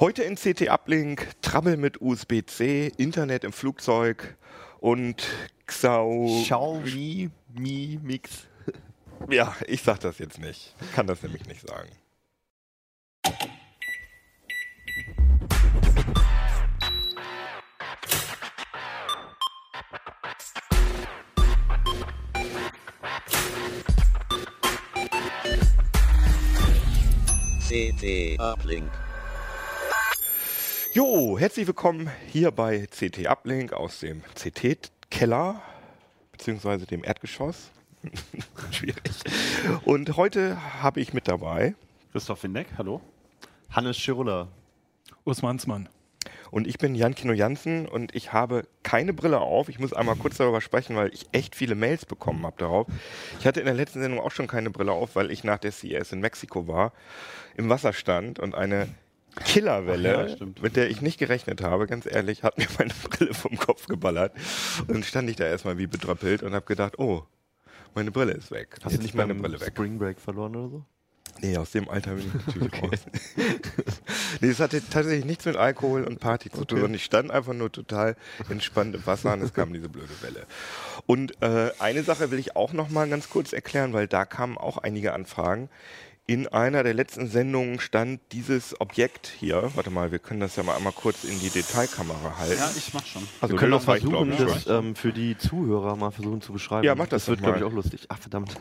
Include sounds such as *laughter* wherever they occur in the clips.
Heute in CT Uplink, Trouble mit USB-C, Internet im Flugzeug und Xau. Xiaomi Mi Mix. Ja, ich sag das jetzt nicht. Kann das nämlich nicht sagen. CT Uplink. Jo, herzlich willkommen hier bei CT Uplink aus dem CT-Keller, beziehungsweise dem Erdgeschoss. *laughs* Schwierig. Und heute habe ich mit dabei Christoph Windeck, hallo. Hannes Schirulla. Urs Mansmann. Und ich bin Jan Kino Jansen und ich habe keine Brille auf. Ich muss einmal kurz darüber sprechen, weil ich echt viele Mails bekommen habe darauf. Ich hatte in der letzten Sendung auch schon keine Brille auf, weil ich nach der CES in Mexiko war, im Wasser stand und eine Killerwelle, ja, mit der ich nicht gerechnet habe, ganz ehrlich, hat mir meine Brille vom Kopf geballert. Und dann stand ich da erstmal wie bedröppelt und habe gedacht, oh, meine Brille ist weg. Hast Jetzt du nicht meine Brille weg? Spring Break verloren oder so? Nee, aus dem Alter bin ich natürlich *laughs* raus. *laughs* nee, es hatte tatsächlich nichts mit Alkohol und Party zu tun. Okay. Und ich stand einfach nur total entspannt im Wasser und es kam diese blöde Welle. Und äh, eine Sache will ich auch noch mal ganz kurz erklären, weil da kamen auch einige Anfragen. In einer der letzten Sendungen stand dieses Objekt hier. Warte mal, wir können das ja mal einmal kurz in die Detailkamera halten. Ja, ich mach schon. Also wir können auch versuchen, ich, das ähm, für die Zuhörer mal versuchen zu beschreiben. Ja, mach das Das wird, glaube ich, auch lustig. Ach, verdammt.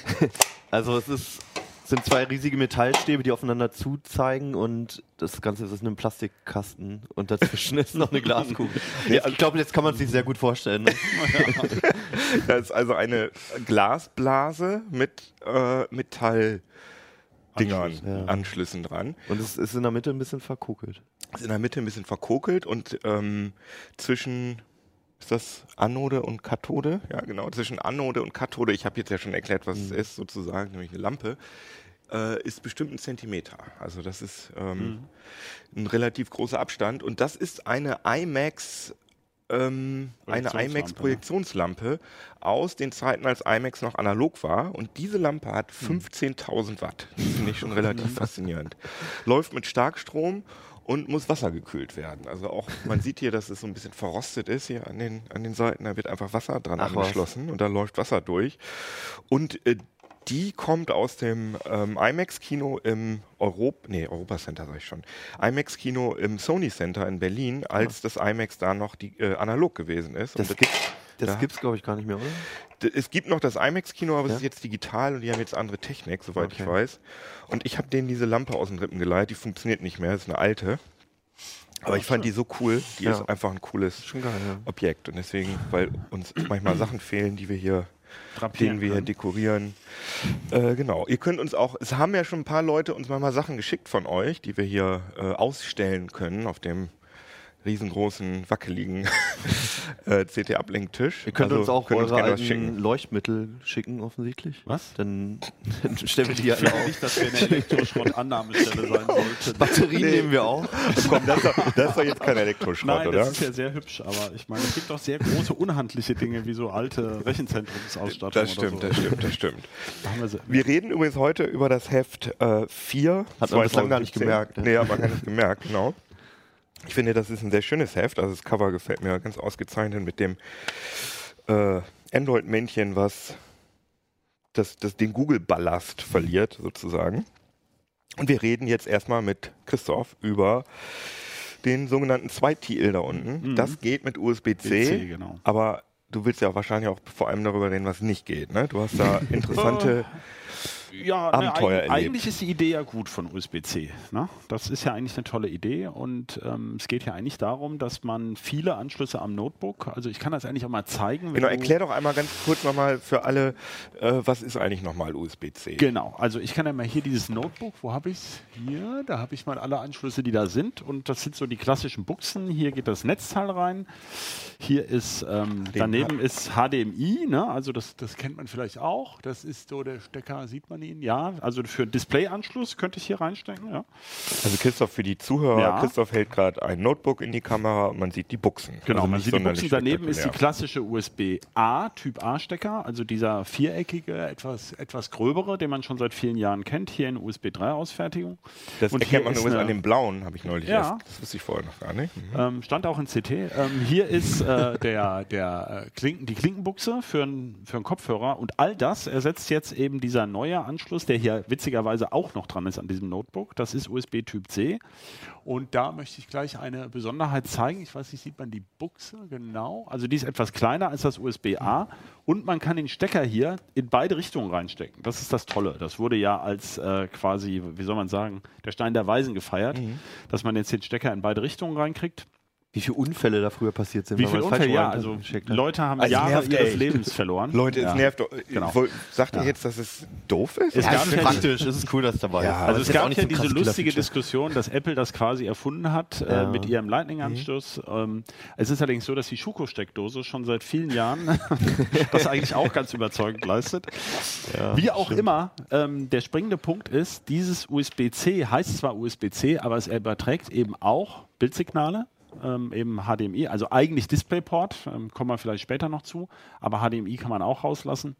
*laughs* also es ist, es sind zwei riesige Metallstäbe, die aufeinander zuzeigen und das Ganze ist in einem Plastikkasten und dazwischen *laughs* ist noch eine Glaskugel. *laughs* Ja, ich glaube, jetzt kann man es sich sehr gut vorstellen. Ne? *laughs* Das ist also eine Glasblase mit äh, Metalldingern, Anschlüssen, ja. Anschlüssen dran. Und es ist in der Mitte ein bisschen verkokelt. ist in der Mitte ein bisschen verkokelt und ähm, zwischen ist das Anode und Kathode? Ja, genau. Zwischen Anode und Kathode, ich habe jetzt ja schon erklärt, was es ist, sozusagen, nämlich eine Lampe, äh, ist bestimmt ein Zentimeter. Also das ist ähm, ein relativ großer Abstand. Und das ist eine IMAX, ähm, eine Projektionslampe, ne? IMAX-Projektionslampe aus den Zeiten, als IMAX noch analog war. Und diese Lampe hat Hm. 15.000 Watt. Das finde ich schon relativ *laughs* faszinierend. Läuft mit Starkstrom und muss wassergekühlt werden. Also auch, man sieht hier, dass es so ein bisschen verrostet ist hier an den, an den Seiten. Da wird einfach Wasser dran Ach was. angeschlossen und da läuft Wasser durch. Und äh, die kommt aus dem ähm, IMAX-Kino im Europa, nee, Europa Center sag ich schon, IMAX-Kino im Sony Center in Berlin, als das IMAX da noch die, äh, analog gewesen ist. Das Und das da- gibt's glaube ich gar nicht mehr, oder? Es gibt noch das IMAX-Kino, aber Ja? es ist jetzt digital und die haben jetzt andere Technik, soweit ich Okay. weiß. Und ich habe denen diese Lampe aus den Rippen geleiht, die funktioniert nicht mehr, das ist eine alte. Aber ich fand die so cool, die Ja. ist einfach ein cooles Schon geil, ja. Objekt. Und deswegen, weil uns manchmal Sachen fehlen, die wir hier, Drapieren den wir hier dekorieren. Äh, genau. Ihr könnt uns auch, es haben ja schon ein paar Leute uns manchmal Sachen geschickt von euch, die wir hier äh, ausstellen können auf dem riesengroßen, wackeligen *laughs* äh, CT-Uplink-Tisch. Ihr könnt Also uns auch könnt eure alten schicken. Leuchtmittel schicken, offensichtlich. Was? Dann, dann stellen wir die ja auf. nicht, dass wir eine Elektroschrottannahmestelle sein *laughs* sollten. Batterien nehmen wir auch. *laughs* Komm, das ist, doch, das ist doch jetzt kein Elektroschrott, Nein, oder? das ist ja sehr hübsch, aber ich meine, es gibt auch sehr große, unhandliche Dinge, wie so alte Rechenzentrumsausstattung das stimmt, oder das so. stimmt, das stimmt. Da wir reden übrigens heute über das Heft äh, 4. Hat man bislang gar nicht 2017. gemerkt, ne? Nee, hat man gar nicht gemerkt, genau. Ich finde, das ist ein sehr schönes Heft. Also das Cover gefällt mir ganz ausgezeichnet mit dem äh, Android-Männchen, was das, das den Google-Ballast verliert, sozusagen. Und wir reden jetzt erstmal mit Christoph über den sogenannten Zweit-TL da unten. Mhm. Das geht mit USB-C, genau. aber du willst ja wahrscheinlich auch vor allem darüber reden, was nicht geht. Ne? Du hast da *laughs* interessante Ja, Abenteuer ne, erlebt. Eigentlich ist die Idee ja gut von USB-C. Ne? Das ist ja eigentlich eine tolle Idee und ähm, es geht ja eigentlich darum, dass man viele Anschlüsse am Notebook, also ich kann das eigentlich auch mal zeigen. wenn Genau, erklär doch einmal ganz kurz nochmal für alle, äh, was ist eigentlich nochmal USB-C? Genau, also ich kann ja mal hier dieses Notebook, wo habe ich es? Hier, da habe ich mal alle Anschlüsse, die da sind und das sind so die klassischen Buchsen. Hier geht das Netzteil rein, hier ist, ähm, daneben ist HDMI, ne? also das, das kennt man vielleicht auch. Das ist so der Stecker, sieht man ihn? Ja, also für Displayanschluss könnte ich hier reinstecken, ja. Also Christoph für die Zuhörer, Ja. Christoph hält gerade ein Notebook in die Kamera und man sieht die Buchsen. Genau, Also man sieht die Buchsen. Daneben ist die klassische USB-A, Typ A-Stecker, also dieser viereckige, etwas, etwas gröbere, den man schon seit vielen Jahren kennt, hier in USB 3-Ausfertigung. Das Und erkennt man übrigens an dem blauen, habe ich neulich Ja. erst. Das wusste ich vorher noch gar nicht. Mhm. Ähm, stand auch in CT. Ähm, hier ist äh, der, der, äh, Klinken, die Klinkenbuchse für einen für einen Kopfhörer und all das ersetzt jetzt eben dieser neue Anschluss, der hier witzigerweise auch noch dran ist an diesem Notebook. Das ist USB Typ C. Und da möchte ich gleich eine Besonderheit zeigen. Ich weiß nicht, sieht man die Buchse genau? Also die ist etwas kleiner als das USB-A und man kann den Stecker hier in beide Richtungen reinstecken. Das ist das Tolle. Das wurde ja als äh, quasi, wie soll man sagen, der Stein der Weisen gefeiert, dass man jetzt den Stecker in beide Richtungen reinkriegt. Wie viele Unfälle da früher passiert sind. Wie viele Unfälle? Ja, also. Leute haben Also Jahre nervt ihres echt. Lebens verloren. Leute, ja. es nervt doch. Genau. Sagt ihr Ja. jetzt, dass es doof ist? Es Oder? gab ist ja praktisch, es ist cool, dass es dabei Ja, ist. Also es gab nicht ja so diese lustige. Diskussion, dass Apple das quasi erfunden hat äh, Ja. mit ihrem Lightning-Anschluss. Ähm, es ist allerdings so, dass die Schuko-Steckdose schon seit vielen Jahren *laughs* das eigentlich auch ganz überzeugend leistet. Wie auch immer, ähm, der springende Punkt ist, dieses USB-C heißt zwar USB-C, aber es überträgt eben auch Bildsignale. Ähm, eben HDMI, also eigentlich DisplayPort, ähm, kommen wir vielleicht später noch zu, aber HDMI kann man auch rauslassen.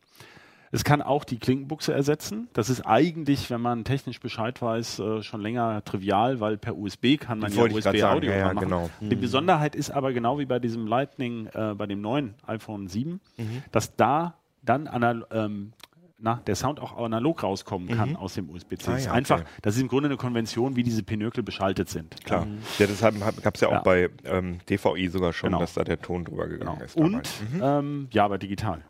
Es kann auch die Klinkenbuchse ersetzen. Das ist eigentlich, wenn man technisch Bescheid weiß, äh, schon länger trivial, weil per USB kann man Das ja. USB-Audio Ja, ja, machen. genau. Die Besonderheit ist aber genau wie bei diesem Lightning, äh, bei dem neuen iPhone 7, Mhm. dass da dann ähm, na, der Sound auch analog rauskommen kann aus dem USB-C. Ah, Das ist ja, einfach, okay. das ist im Grunde eine Konvention, wie diese Pinökel beschaltet sind. Klar. Ja, deshalb gab es ja auch Ja. bei ähm, DVI sogar schon, Genau. dass da der Ton drüber gegangen Genau. ist. Und damals. ähm, ja, aber digital.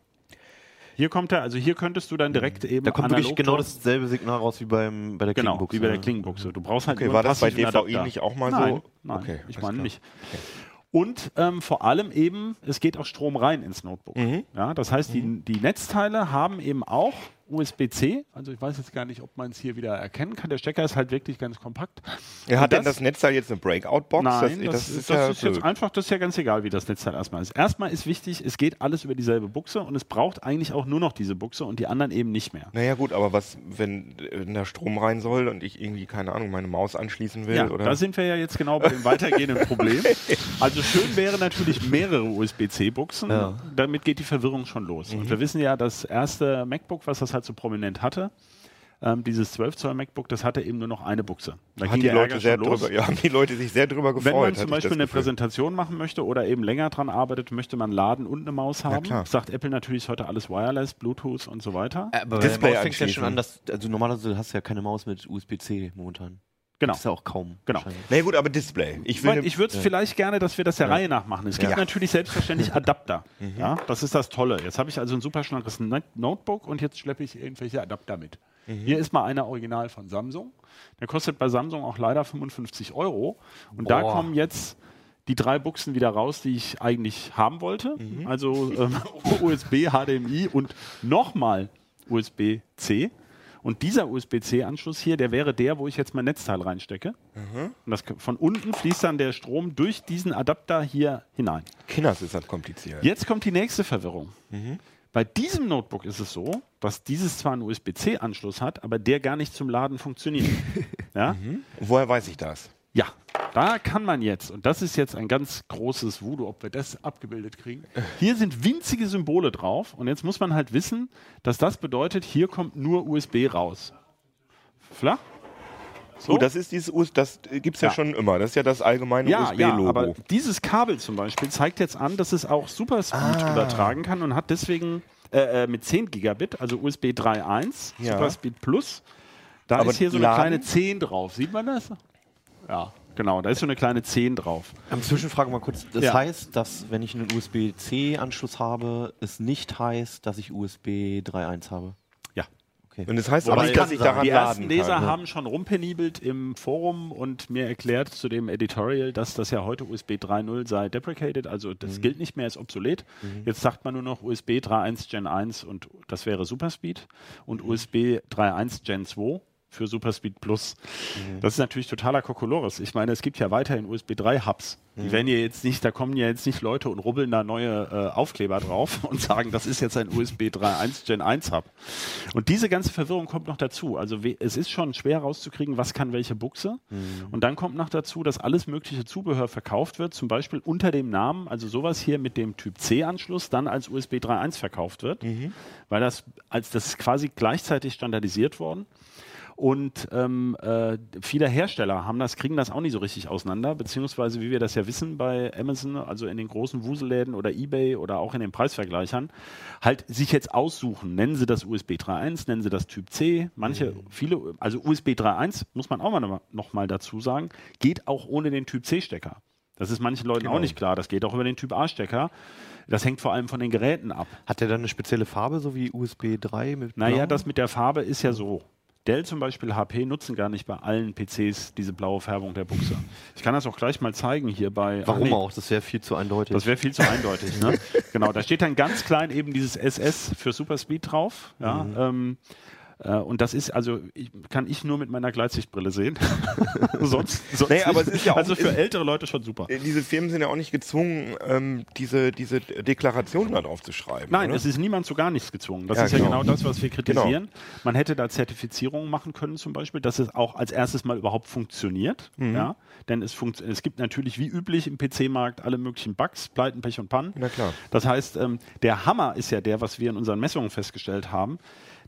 Hier kommt er, also hier könntest du dann direkt eben Da kommt analog wirklich genau dasselbe Signal raus wie beim, bei der Genau, Klinkenbuchse. wie bei der ja. Klingenbuchse. Du brauchst halt Okay, nur war das bei DVI Adapter. nicht auch mal nein, so? Nein, Okay, ich meine nicht. Und ähm, vor allem eben, es geht auch Strom rein ins Notebook. Mhm. Ja, das heißt, die, die Netzteile haben eben auch USB-C. Also ich weiß jetzt gar nicht, ob man es hier wieder erkennen kann. Der Stecker ist halt wirklich ganz kompakt. Ja, hat Und denn das Netzteil jetzt eine Breakout-Box? Nein, das, das, das ist das ja ist jetzt einfach, das ist ja ganz egal, wie das Netzteil erstmal ist. Erstmal ist wichtig, es geht alles über dieselbe Buchse und es braucht eigentlich auch nur noch diese Buchse und die anderen eben nicht mehr. Naja gut, aber was, wenn äh, da Strom rein soll und ich irgendwie, keine Ahnung, meine Maus anschließen will? Ja, oder? da sind wir ja jetzt genau bei dem weitergehenden Problem. *laughs* Also schön wäre natürlich mehrere USB-C-Buchsen. Ja. Damit geht die Verwirrung schon los. Mhm. Und wir wissen ja, das erste MacBook, was das halt so prominent hatte, ähm, dieses 12 Zoll MacBook, das hatte eben nur noch eine Buchse. Da hat ging die Leute sehr drüber, ja, haben die Leute sich sehr drüber gefreut. Wenn man zum Beispiel eine Gefühl. Präsentation machen möchte oder eben länger dran arbeitet, möchte man laden und eine Maus haben. klar. Sagt Apple natürlich ist heute alles Wireless, Bluetooth und so weiter. Äh, Aber Display fängt ja schon an, dass, also normalerweise hast du ja keine Maus mit USB-C momentan. Genau. Das ist ja auch kaum. Genau. Na ja, gut, aber Display. Ich Ich, will ne- ich würde es vielleicht gerne, dass wir das der Reihe nach machen. Es gibt Ja. natürlich selbstverständlich *laughs* Adapter. Ja, das ist das Tolle. Jetzt habe ich also ein super schlankes Notebook und jetzt schleppe ich irgendwelche Adapter mit. Hier ist mal einer original von Samsung. Der kostet bei Samsung auch leider 55 Euro. Und da Boah. kommen jetzt die drei Buchsen wieder raus, die ich eigentlich haben wollte. Also ähm, *laughs* USB, HDMI und nochmal USB-C. Und dieser USB-C-Anschluss hier, der wäre der, wo ich jetzt mein Netzteil reinstecke. Und das, von unten fließt dann der Strom durch diesen Adapter hier hinein. Kinders ist das kompliziert. Jetzt kommt die nächste Verwirrung. Bei diesem Notebook ist es so, dass dieses zwar einen USB-C-Anschluss hat, aber der gar nicht zum Laden funktioniert. *laughs* ja? Woher weiß ich das? Ja, da kann man jetzt, und das ist jetzt ein ganz großes Voodoo, ob wir das abgebildet kriegen. Hier sind winzige Symbole drauf und jetzt muss man halt wissen, dass das bedeutet, hier kommt nur USB raus. Flach? So? Oh, das ist dieses US, das gibt es ja. Ja. schon immer. Das ist ja das allgemeine Ja, ja, USB-Logo. aber dieses Kabel zum Beispiel zeigt jetzt an, dass es auch Superspeed Ah. übertragen kann und hat deswegen äh, äh, mit 10 Gigabit, also USB 3.1, Ja. Superspeed Plus, da Aber ist hier so eine laden? kleine 10 drauf. Sieht man das? Ja, genau, da ist so eine kleine 10 drauf. Ähm, Zwischenfrage mal kurz. Das Ja. heißt, dass wenn ich einen USB-C-Anschluss habe, es nicht heißt, dass ich USB 3.1 habe. Ja. okay. Und das heißt aber nicht, dass ich daran die ersten laden Leser kann. ne? haben schon rumpenibelt im Forum und mir erklärt zu dem Editorial, dass das ja heute USB 3.0 sei deprecated, also Mhm. das gilt nicht mehr, ist obsolet. Jetzt sagt man nur noch USB 3.1 Gen 1 und das wäre Superspeed und Mhm. USB 3.1 Gen 2 für Superspeed Plus. Mhm. Das ist natürlich totaler Kokolores. Ich meine, es gibt ja weiterhin USB 3 Hubs. Mhm. Die werden ja jetzt nicht, da kommen ja jetzt nicht Leute und rubbeln da neue äh, Aufkleber drauf *laughs* und sagen, das ist jetzt ein USB 3.1 Gen 1 Hub. Und diese ganze Verwirrung kommt noch dazu. Also es ist schon schwer rauszukriegen, was kann welche Buchse. Und dann kommt noch dazu, dass alles mögliche Zubehör verkauft wird, zum Beispiel unter dem Namen, also sowas hier mit dem Typ C-Anschluss, dann als USB 3.1 verkauft wird, weil das als das ist quasi gleichzeitig standardisiert worden. Und ähm, äh, viele Hersteller haben das, kriegen das auch nicht so richtig auseinander, beziehungsweise wie wir das ja wissen bei Amazon, also in den großen Wuselläden oder Ebay oder auch in den Preisvergleichern, halt sich jetzt aussuchen, nennen sie das USB 3.1, nennen sie das Typ C, manche, viele, also USB 3.1, muss man auch mal noch, noch mal dazu sagen, geht auch ohne den Typ C-Stecker. Das ist manchen Leuten auch nicht klar, das geht auch über den Typ A-Stecker. Das hängt vor allem von den Geräten ab. Hat der dann eine spezielle Farbe, so wie USB 3 mit Naja, das mit der Farbe ist ja so. Dell zum Beispiel, HP nutzen gar nicht bei allen PCs diese blaue Färbung der Buchse. Ich kann das auch gleich mal zeigen hier bei. Warum nee, auch? Das wäre viel zu eindeutig. Das wäre viel zu eindeutig. Ne? *laughs* genau, da steht dann ganz klein eben dieses SS für Superspeed drauf. Ja, Mhm. ähm, äh, und das ist also ich, kann ich nur mit meiner Gleitsichtbrille sehen. *laughs* *laughs* sonst, sonst Nee, aber es ist ja auch- also für ältere Leute schon super. Äh, Diese Firmen sind ja auch nicht gezwungen, ähm, diese, diese Deklaration da drauf zu schreiben. Nein, oder? es ist niemand zu gar nichts gezwungen. Das Ja, ist ja genau. genau das, was wir kritisieren. Man hätte da Zertifizierungen machen können, zum Beispiel, dass es auch als erstes mal überhaupt funktioniert. Mhm. Ja? Denn es, es gibt natürlich wie üblich im PC-Markt alle möglichen Bugs, Pleiten, Pech und Pannen. Na klar. Das heißt, ähm, der Hammer ist ja der, was wir in unseren Messungen festgestellt haben,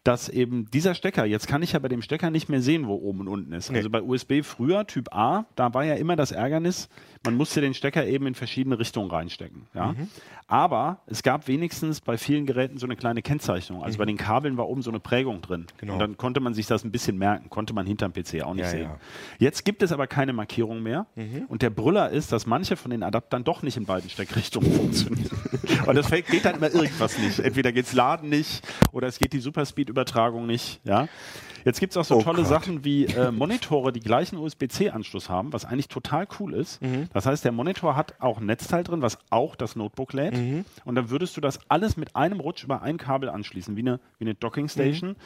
dass eben dieser Stecker, jetzt kann ich ja bei dem Stecker nicht mehr sehen, wo oben und unten ist. Nee. Also bei USB früher, Typ A, da war ja immer das Ärgernis, man musste den Stecker eben in verschiedene Richtungen reinstecken. Ja? Mhm. Aber es gab wenigstens bei vielen Geräten so eine kleine Kennzeichnung. Also bei den Kabeln war oben so eine Prägung drin. Mhm. Genau. Und dann konnte man sich das ein bisschen merken, konnte man hinterm PC auch nicht Ja, sehen. ja. Mhm. Jetzt gibt es aber keine Markierung mehr. Und der Brüller ist, dass manche von den Adaptern doch nicht in beiden Steckrichtungen *laughs* funktionieren. Und es geht dann immer irgendwas nicht. Entweder geht's Laden nicht oder es geht die Superspeed-Übertragung nicht. Ja? Jetzt gibt es auch so Oh tolle Gott. Sachen wie äh, Monitore, die gleichen USB-C-Anschluss haben, was eigentlich total cool ist. Mhm. Das heißt, der Monitor hat auch ein Netzteil drin, was auch das Notebook lädt. Mhm. Und dann würdest du das alles mit einem Rutsch über ein Kabel anschließen, wie eine, wie eine Docking Station,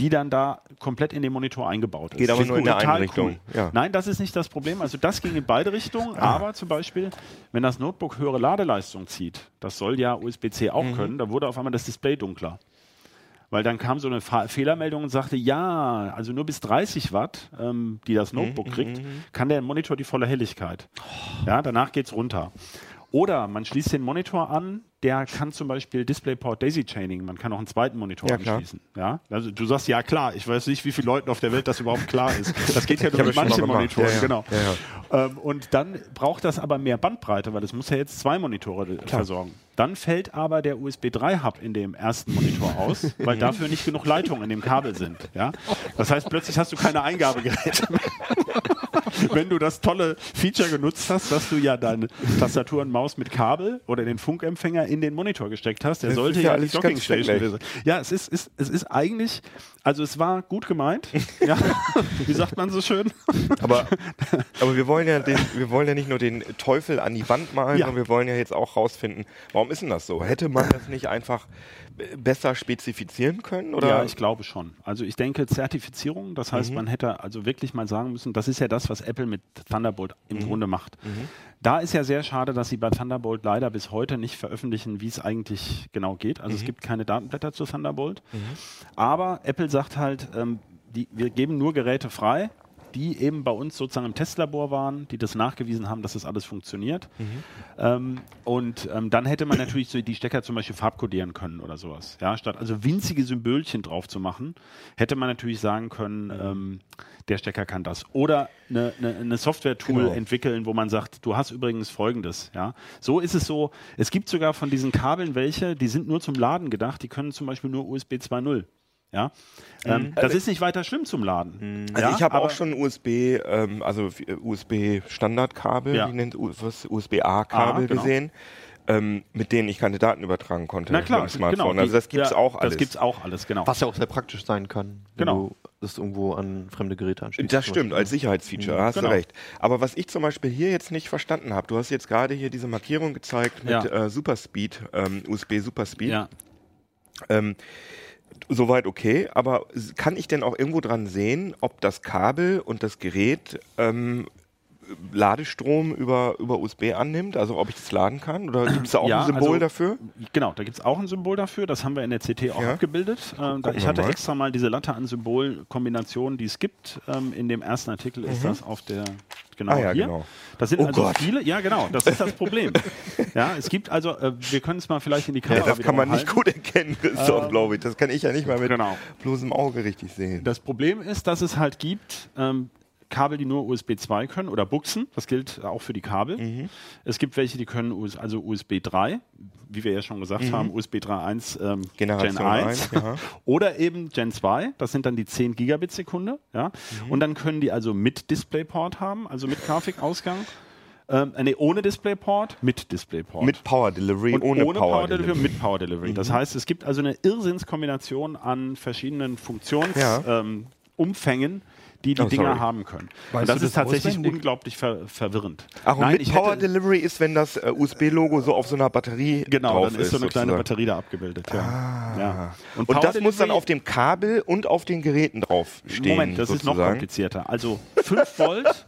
die dann da komplett in den Monitor eingebaut ist. Mhm. Geht aber nur in der einen Richtung, ja. Nein, das ist nicht das Problem. Also das ging in beide Richtungen. Ah. Aber zum Beispiel, wenn das Notebook höhere Ladeleistung zieht, das soll ja USB-C auch Mhm. können, da wurde auf einmal das Display dunkler. Weil dann kam so eine Fa Fehlermeldung und sagte, ja, also nur bis 30 Watt, ähm, die das Mhm, Notebook kriegt, kann der Monitor die volle Helligkeit. Ja, danach geht's runter. Oder man schließt den Monitor an, der kann zum Beispiel DisplayPort Daisy Chaining. Man kann auch einen zweiten Monitor Ja, klar. anschließen. Ja? Also du sagst ja klar. Ich weiß nicht, wie vielen Leuten auf der Welt das überhaupt klar ist. Das geht ja nur mit manchen. Monitoren. Ja. Genau. Ähm, und dann braucht das aber mehr Bandbreite, weil es muss ja jetzt zwei Monitore äh, versorgen. Dann fällt aber der USB 3 Hub in dem ersten Monitor aus, weil dafür nicht genug Leitungen in dem Kabel sind. Ja? Das heißt, plötzlich hast du keine Eingabegeräte mehr. *laughs* Wenn du das tolle Feature genutzt hast, dass du ja deine Tastatur und Maus mit Kabel oder den Funkempfänger in den Monitor gesteckt hast, der Das sollte ja ja die alles Docking Station sein. Ja, es ist, ist, es ist eigentlich, also es war gut gemeint. Ja. *laughs* Wie sagt man so schön? Aber, aber wir wollen ja den, wir wollen ja nicht nur den Teufel an die Wand malen, Ja. sondern wir wollen ja jetzt auch rausfinden, warum ist denn das so? Hätte man das nicht einfach besser spezifizieren können? Oder? Ja, ich glaube schon. Also ich denke Zertifizierung, das heißt, Mhm. man hätte also wirklich mal sagen müssen, das ist ja das, was Apple mit Thunderbolt im Mhm. Grunde macht. Da ist ja sehr schade, dass sie bei Thunderbolt leider bis heute nicht veröffentlichen, wie es eigentlich genau geht. Also es Mhm. gibt keine Datenblätter zu Thunderbolt. Aber Apple sagt halt, ähm, die, wir geben nur Geräte frei, die eben bei uns sozusagen im Testlabor waren, die das nachgewiesen haben, dass das alles funktioniert. Ähm, und ähm, dann hätte man natürlich so die Stecker zum Beispiel farbkodieren können oder sowas. Ja, statt also winzige Symbolchen drauf zu machen, hätte man natürlich sagen können, ähm, der Stecker kann das. Oder eine, eine, eine Software-Tool Genau. entwickeln, wo man sagt, du hast übrigens folgendes. Ja, so ist es so. Es gibt sogar von diesen Kabeln welche, die sind nur zum Laden gedacht. Die können zum Beispiel nur USB 2.0. Ja, ähm, das ist nicht weiter schlimm zum Laden. Also ja, ich habe auch schon USB, ähm, also USB Standardkabel, Ja. wie nennt was USB-A-Kabel Ah, genau. gesehen. ähm, mit denen ich keine Daten übertragen konnte Na klar, mit dem Smartphone. genau. also das gibt's ja, auch alles. Das gibt's auch alles, genau. Was ja auch sehr praktisch sein kann, wenn Genau. du das irgendwo an fremde Geräte anschließt. Das stimmt, als Sicherheitsfeature, hast Genau. du recht. Aber was ich zum Beispiel hier jetzt nicht verstanden habe, du hast jetzt gerade hier diese Markierung gezeigt mit Ja. äh, Superspeed, ähm, USB Superspeed. ja. Ähm, soweit okay, aber kann ich denn auch irgendwo dran sehen, ob das Kabel und das Gerät ähm, Ladestrom über, über USB annimmt, also ob ich das laden kann? Oder *clears throat* gibt es da auch Ja, ein Symbol also- dafür? Genau, da gibt es auch ein Symbol dafür. Das haben wir in der CT auch Ja. abgebildet. Ähm, da, ich hatte mal. extra mal diese Latte an Symbolkombinationen, die es gibt. Ähm, in dem ersten Artikel ist das auf der genau Mhm. Ah ja, hier. genau. Das sind Oh also Gott. viele. Ja, genau. Das ist das Problem. *laughs* ja, es gibt also. Äh, wir können es mal vielleicht in die Ja, Kamera das kann man nicht gut erkennen, Christoph, glaube ich. Das kann ich ja nicht mal mit Genau. bloßem Auge richtig sehen. Das Problem ist, dass es halt gibt ähm, Kabel, die nur USB 2 können oder Buchsen. Das gilt auch für die Kabel. Mhm. Es gibt welche, die können US also USB 3, wie wir ja schon gesagt haben, USB 3.1 ähm, Mhm. Generation Gen 1. 1, ja. *laughs* Oder eben Gen 2, das sind dann die 10 Gigabit Sekunde. Ja? Mhm. Und dann können die also mit DisplayPort haben, also mit Grafikausgang. Ähm, äh, nee, ohne DisplayPort, mit DisplayPort. Mit Power Delivery, Und ohne, ohne, Power, Power, Delivery, Delivery. mit Power Delivery. Das heißt, es gibt also eine Irrsinnskombination an verschiedenen Funktionsumfängen, Ja. ähm, Umfängen, die die Oh, Dinger sorry. haben können. Weißt und das ist tatsächlich unglaublich ver verwirrend. Ach, und Nein, mit Power Delivery ist, wenn das äh, USB-Logo so auf so einer Batterie Genau, drauf dann ist so eine kleine sozusagen. Batterie da abgebildet. Ja. Ah. Ja. Und, Power das muss dann Delivery- auf dem Kabel und auf den Geräten drauf stehen. Moment, das ist noch sozusagen. komplizierter. Also 5 Volt,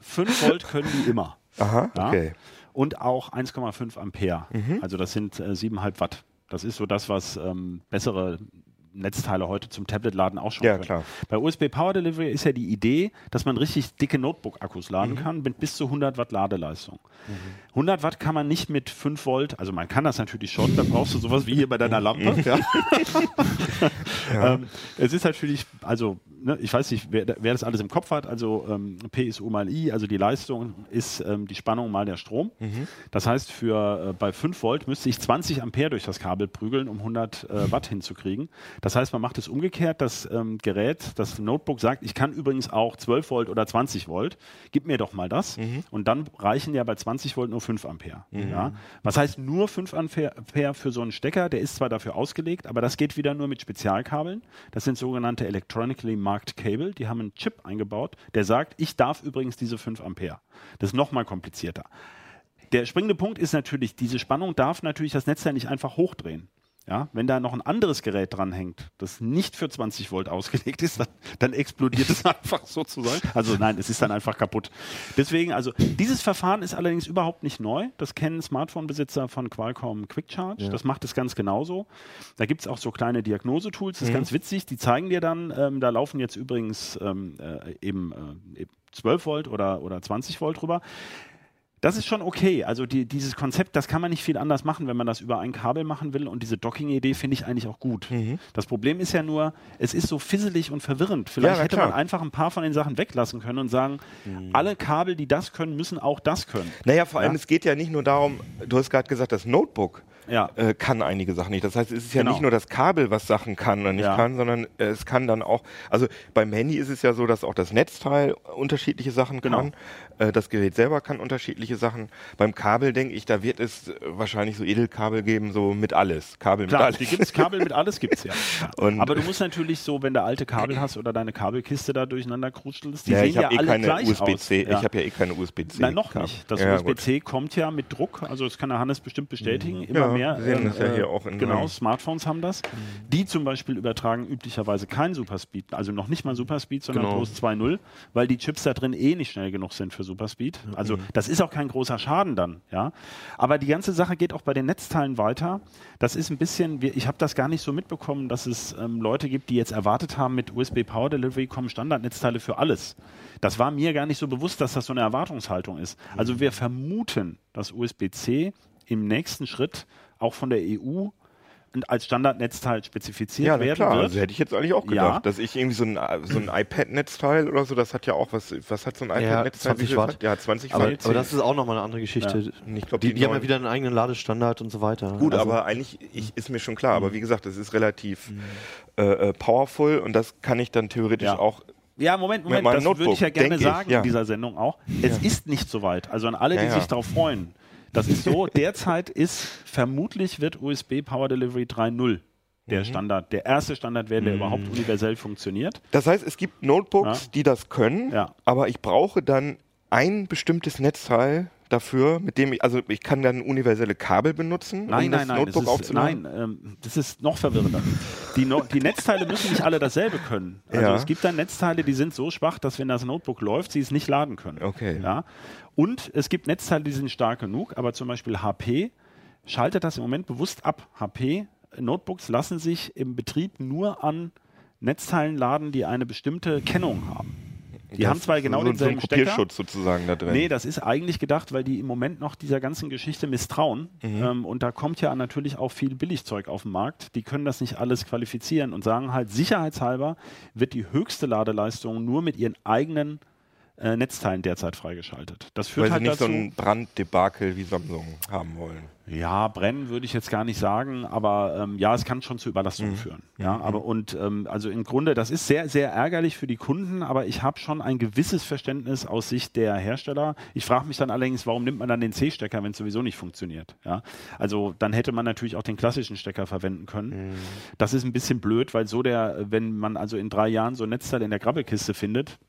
5 Volt können die immer. Aha, Ja? okay. Mhm. Und auch 1,5 Ampere. Also das sind äh, 7,5 Watt. Das ist so das, was ähm, bessere Netzteile heute zum Tablet-Laden auch schon Ja, können. klar. Bei USB Power Delivery ist ja die Idee, dass man richtig dicke Notebook-Akkus laden Mhm. kann mit bis zu 100 Watt Ladeleistung. 100 Watt kann man nicht mit 5 Volt, also man kann das natürlich schon, da brauchst du sowas wie hier bei deiner Lampe. *laughs* ja. *laughs* ähm, es ist natürlich, also ne, ich weiß nicht, wer, wer das alles im Kopf hat, also ähm, P ist U mal I, also die Leistung ist ähm, die Spannung mal der Strom. Das heißt, für äh, bei 5 Volt müsste ich 20 Ampere durch das Kabel prügeln, um 100 äh, Watt hinzukriegen. Das heißt, man macht es umgekehrt, das ähm, Gerät, das Notebook sagt, ich kann übrigens auch 12 Volt oder 20 Volt, gib mir doch mal das. Und dann reichen ja bei 20 Volt nur 5 Ampere. Ja? Was heißt nur 5 Ampere für so einen Stecker? Der ist zwar dafür ausgelegt, aber das geht wieder nur mit Spezialkabeln. Das sind sogenannte Electronically Marked Cable. Die haben einen Chip eingebaut, der sagt, ich darf übrigens diese 5 Ampere. Das ist nochmal komplizierter. Der springende Punkt ist natürlich, diese Spannung darf natürlich das Netzteil nicht einfach hochdrehen. Ja, wenn da noch ein anderes Gerät dranhängt, das nicht für 20 Volt ausgelegt ist, dann, dann explodiert es *laughs* einfach sozusagen. Also nein, es ist dann einfach kaputt. Deswegen, also dieses Verfahren ist allerdings überhaupt nicht neu. Das kennen Smartphone-Besitzer von Qualcomm Quick Charge. Das macht es ganz genauso. Da gibt es auch so kleine Diagnosetools, das ist ganz witzig. Die zeigen dir dann, ähm, da laufen jetzt übrigens ähm, äh, eben, äh, eben 12 Volt oder, oder 20 Volt drüber. Das ist schon okay. Also die, dieses Konzept, das kann man nicht viel anders machen, wenn man das über ein Kabel machen will. Und diese Docking-Idee finde ich eigentlich auch gut. Das Problem ist ja nur, es ist so fisselig und verwirrend. Vielleicht Ja, hätte klar. man einfach ein paar von den Sachen weglassen können und sagen, alle Kabel, die das können, müssen auch das können. Naja, vor allem, Ja. es geht ja nicht nur darum, du hast gerade gesagt, das Notebook Ja. äh, kann einige Sachen nicht. Das heißt, es ist ja Genau. nicht nur das Kabel, was Sachen kann oder nicht Ja. kann, sondern äh, es kann dann auch, also beim Handy ist es ja so, dass auch das Netzteil unterschiedliche Sachen Genau. kann. Äh, das Gerät selber kann unterschiedliche Sachen. Beim Kabel denke ich, da wird es äh, wahrscheinlich so Edelkabel geben, so mit alles. Kabel Klar, mit alles. gibt's, Kabel mit alles gibt's ja. *laughs* Und- Aber du musst natürlich so, wenn du alte Kabel hast oder deine Kabelkiste da durcheinander krutstelst, die ja, sehen ich ja eh alle keine gleich USB-C. aus. Ja. Ich habe ja eh keine USB-C. Nein, noch nicht. Das ja. USB-C kommt ja mit Druck, also das kann der Hannes bestimmt bestätigen. Immer Ja, mehr. wir sehen das ja äh, hier auch in Genau, Smartphones haben das. Die zum Beispiel übertragen üblicherweise kein Superspeed, also noch nicht mal Superspeed, sondern Genau. bloß 2.0, weil die Chips da drin eh nicht schnell genug sind für Superspeed. Also das ist auch kein großer Schaden dann, ja. Aber die ganze Sache geht auch bei den Netzteilen weiter. Das ist ein bisschen, ich habe das gar nicht so mitbekommen, dass es ähm, Leute gibt, die jetzt erwartet haben, mit USB Power Delivery kommen Standardnetzteile für alles. Das war mir gar nicht so bewusst, dass das so eine Erwartungshaltung ist. Also wir vermuten, dass USB-C im nächsten Schritt auch von der EU als Standardnetzteil spezifiziert Ja, werden klar, wird. also hätte ich jetzt eigentlich auch gedacht, Ja. dass ich irgendwie so ein, so ein iPad-Netzteil oder so, das hat ja auch was, was hat so ein iPad-Netzteil? 20 Wie viel Watt. hat? Ja, 20 Aber, Watt. aber das ist auch nochmal eine andere Geschichte. Ich glaub, die, die die haben ja wieder einen eigenen Ladestandard und so weiter. Gut, Also- aber eigentlich ich, ist mir schon klar. Mhm. Aber wie gesagt, es ist relativ äh, äh, powerful und das kann ich dann theoretisch Ja. auch. Ja, Moment, Moment, das würde ich ja gerne denke ich, sagen ja. in dieser Sendung auch. Es ist nicht so weit. Also an alle, Ja, die ja. sich darauf freuen. Das ist so, *laughs* derzeit ist, vermutlich wird USB Power Delivery 3.0 der Standard, der erste Standard werden, der überhaupt universell funktioniert. Das heißt, es gibt Notebooks, Ja. die das können, Ja. aber ich brauche dann ein bestimmtes Netzteil dafür, mit dem ich, also ich kann dann universelle Kabel benutzen, Nein, um nein, das nein, Notebook aufzuladen. nein ähm, das ist noch verwirrender. Die, no die Netzteile müssen nicht alle dasselbe können. Also Ja. es gibt dann Netzteile, die sind so schwach, dass wenn das Notebook läuft, sie es nicht laden können. Okay. Ja? Und es gibt Netzteile, die sind stark genug, aber zum Beispiel HP schaltet das im Moment bewusst ab. HP Notebooks lassen sich im Betrieb nur an Netzteilen laden, die eine bestimmte Kennung haben. Die Das haben zwar genau so, so denselben Stecker. Kopierschutz sozusagen da drin. Nee, das ist eigentlich gedacht, weil die im Moment noch dieser ganzen Geschichte misstrauen. Ähm, und da kommt ja natürlich auch viel Billigzeug auf den Markt. Die können das nicht alles qualifizieren und sagen halt, sicherheitshalber wird die höchste Ladeleistung nur mit ihren eigenen äh, Netzteilen derzeit freigeschaltet. Das führt weil sie halt nicht dazu. so ein Branddebakel wie Samsung haben wollen. Ja, brennen würde ich jetzt gar nicht sagen, aber ähm, ja, es kann schon zu Überlastungen führen. Ja, aber und ähm, also im Grunde, das ist sehr, sehr ärgerlich für die Kunden, aber ich habe schon ein gewisses Verständnis aus Sicht der Hersteller. Ich frage mich dann allerdings, warum nimmt man dann den C-Stecker, wenn es sowieso nicht funktioniert? Ja, also dann hätte man natürlich auch den klassischen Stecker verwenden können. Das ist ein bisschen blöd, weil so der, wenn man also in drei Jahren so ein Netzteil in der Grabbelkiste findet,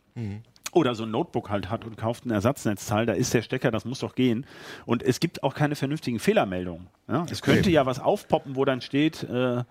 oder so ein Notebook halt hat und kauft ein Ersatznetzteil, da ist der Stecker, das muss doch gehen. Und es gibt auch keine vernünftigen Fehlermeldungen. Ja? Es könnte ja was aufpoppen, wo dann steht, äh,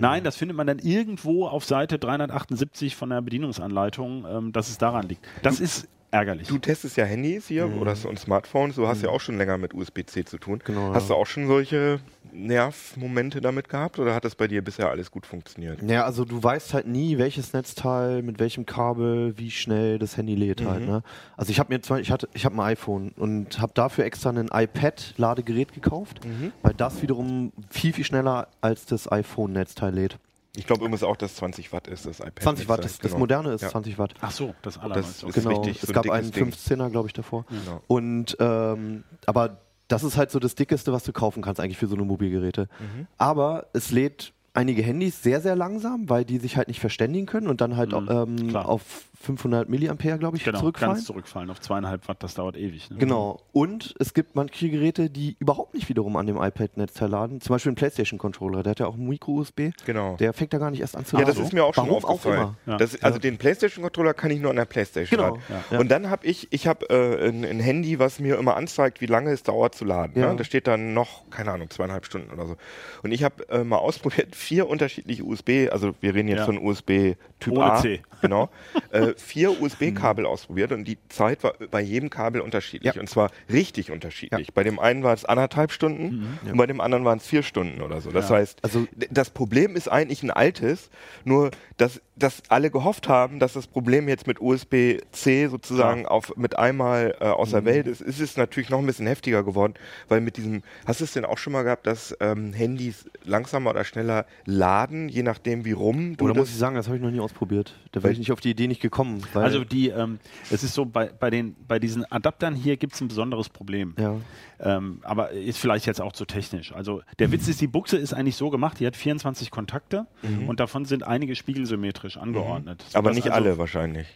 nein, das findet man dann irgendwo auf Seite 378 von der Bedienungsanleitung, ähm, dass es daran liegt. Das ist ärgerlich. Du testest ja Handys hier Mhm. oder so- und Smartphones, du hast ja auch schon länger mit USB-C zu tun. Genau, Hast ja. du auch schon solche Nervmomente damit gehabt oder hat das bei dir bisher alles gut funktioniert? Ja, also du weißt halt nie, welches Netzteil, mit welchem Kabel, wie schnell das Handy lädt halt. Ne? Also ich habe mir zwar, ich hatte, ich habe ein iPhone und habe dafür extra ein iPad-Ladegerät gekauft, weil das wiederum viel viel schneller als das iPhone-Netzteil lädt. Ich glaube übrigens auch, dass 20 Watt ist das iPad. 20 Watt, das, das Genau. moderne ist Ja. 20 Watt. Ach so, das Das allermeiste. ist. Genau, wichtig, so es ein gab einen Ding. 15er, glaube ich, davor. Genau. Und ähm, aber das ist halt so das dickeste, was du kaufen kannst eigentlich für so eine Mobilgeräte. Mhm. Aber es lädt einige Handys sehr, sehr langsam, weil die sich halt nicht verständigen können und dann halt Mhm, ähm, auf 500 Milliampere, glaube ich, Genau, zurückfallen. ganz zurückfallen auf zweieinhalb Watt, das dauert ewig. Ne? Genau. Und es gibt manche Geräte, die überhaupt nicht wiederum an dem iPad-Netzteil laden. Zum Beispiel ein PlayStation-Controller, der hat ja auch ein Micro-USB. Genau. Der fängt da gar nicht erst an zu Ja, laden. das ist mir auch schon Warum aufgefallen. Auch immer. Ja. Das, also den PlayStation-Controller kann ich nur an der PlayStation Genau, laden. ja. Und dann habe ich, ich habe äh, ein, ein Handy, was mir immer anzeigt, wie lange es dauert zu laden. Ja. Ne? Da steht dann noch, keine Ahnung, zweieinhalb Stunden oder so. Und ich habe äh, mal *laughs* ausprobiert, vier unterschiedliche USB, also wir reden jetzt Ja. von USB Typ Ohne A. C. Genau. *laughs* äh, vier USB-Kabel ausprobiert und die Zeit war bei jedem Kabel unterschiedlich. Ja. Und zwar richtig unterschiedlich. Bei dem einen war es anderthalb Stunden und bei dem anderen waren es vier Stunden oder so. Das Ja. heißt, Also- das Problem ist eigentlich ein altes, nur dass, dass alle gehofft haben, dass das Problem jetzt mit USB-C sozusagen auf, mit einmal äh, aus Mhm. der Welt ist, ist es natürlich noch ein bisschen heftiger geworden, weil mit diesem, hast du es denn auch schon mal gehabt, dass ähm, Handys langsamer oder schneller laden, je nachdem wie rum Oder muss ich sagen, das habe ich noch nie ausprobiert. Da wäre ich nicht auf die Idee nicht gekommen. Weil, Also die, ähm, es ist so, bei, bei, den, bei diesen Adaptern hier gibt es ein besonderes Problem. ja. Ähm, aber ist vielleicht jetzt auch zu technisch. Also der Witz ist, die Buchse ist eigentlich so gemacht, die hat 24 Kontakte und davon sind einige spiegelsymmetrisch angeordnet. aber Sodass nicht also, alle wahrscheinlich.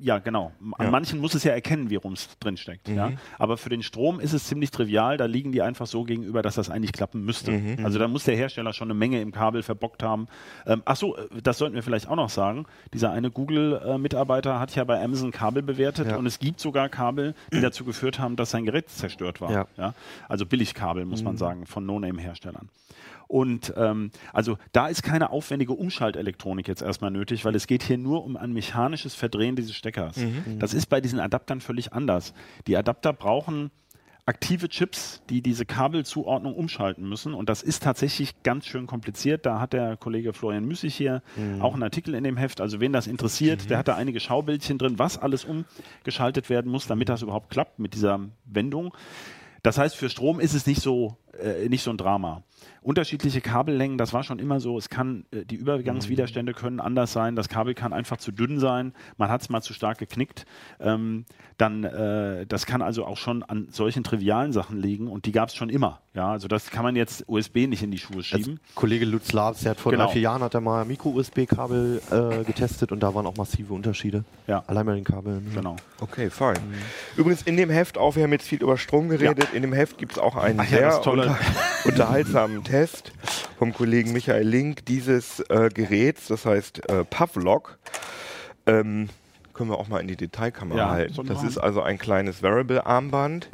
Ja, genau. An Ja. manchen muss es ja erkennen, wie rum es drin steckt. Ja? Aber für den Strom ist es ziemlich trivial, da liegen die einfach so gegenüber, dass das eigentlich klappen müsste. Also da muss der Hersteller schon eine Menge im Kabel verbockt haben. Ähm, ach so, äh, das sollten wir vielleicht auch noch sagen. Dieser eine Google-Mitarbeiter hat ja bei Amazon Kabel bewertet Ja. und es gibt sogar Kabel, die dazu geführt haben, dass sein Gerät zerstört war. Ja. Ja? Also Billigkabel, muss man sagen, von No-Name-Herstellern. Und ähm, also da ist keine aufwendige Umschaltelektronik jetzt erstmal nötig, weil es geht hier nur um ein mechanisches Verdrehen dieses Steckers. Das ist bei diesen Adaptern völlig anders. Die Adapter brauchen aktive Chips, die diese Kabelzuordnung umschalten müssen. Und das ist tatsächlich ganz schön kompliziert. Da hat der Kollege Florian Müssig hier auch einen Artikel in dem Heft. Also wen das interessiert, der hat da einige Schaubildchen drin, was alles umgeschaltet werden muss, damit das überhaupt klappt mit dieser Wendung. Das heißt, für Strom ist es nicht so äh, nicht so ein Drama. Unterschiedliche Kabellängen, das war schon immer so. Es kann, äh, die Übergangswiderstände können anders sein. Das Kabel kann einfach zu dünn sein. Man hat es mal zu stark geknickt. Ähm, dann, äh, das kann also auch schon an solchen trivialen Sachen liegen und die gab es schon immer. Ja, also das kann man jetzt USB nicht in die Schuhe schieben. Als Kollege Lutz Labs, der hat vor Genau. drei, vier Jahren hat er mal Micro-USB-Kabel äh, getestet und da waren auch massive Unterschiede. Ja. Allein bei den Kabeln. Genau. Okay, fein. Übrigens in dem Heft auch, wir haben jetzt viel über Strom geredet, in dem Heft gibt es auch einen Ach ja, sehr das tolle- unter, unterhaltsamen Test vom Kollegen Michael Link dieses äh, Geräts, das heißt äh, Pavlok. Ähm, können wir auch mal in die Detailkamera Ja, halten. Das ist also ein kleines Variable-Armband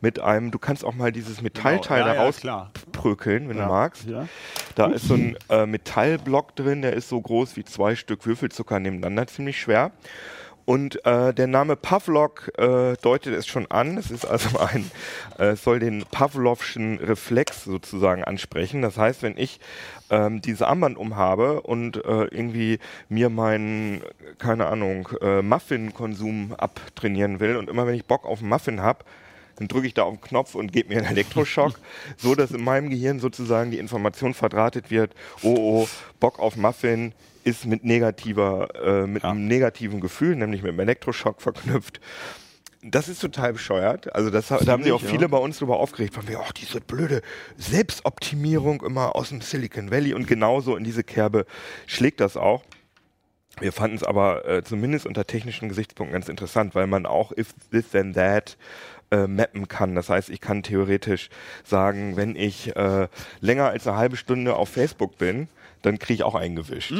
mit einem, du kannst auch mal dieses Metallteil Genau. Ja, da ja, rausprökeln, wenn Ja. du magst. Da ist so ein äh, Metallblock drin, der ist so groß wie zwei Stück Würfelzucker nebeneinander, ziemlich schwer. Und äh, der Name Pavlok äh, deutet es schon an. Es ist also *laughs* ein, äh, soll den Pavlovschen Reflex sozusagen ansprechen. Das heißt, wenn ich ähm, diese Armband umhabe und äh, irgendwie mir meinen, keine Ahnung, äh, Muffin-Konsum abtrainieren will und immer wenn ich Bock auf Muffin habe, dann drücke ich da auf den Knopf und gebe mir einen Elektroschock, so dass in meinem Gehirn sozusagen die Information verdrahtet wird, oh oh, Bock auf Muffin ist mit negativer, äh, mit Ja. einem negativen Gefühl, nämlich mit einem Elektroschock verknüpft. Das ist total bescheuert. Also das, da haben sich auch Ziemlich, viele ja. bei uns drüber aufgeregt, von mir, ach, diese blöde Selbstoptimierung immer aus dem Silicon Valley und genauso in diese Kerbe schlägt das auch. Wir fanden es aber äh, zumindest unter technischen Gesichtspunkten ganz interessant, weil man auch if this then that äh, mappen kann. Das heißt, ich kann theoretisch sagen, wenn ich äh, länger als eine halbe Stunde auf Facebook bin, dann kriege ich auch eingewischt.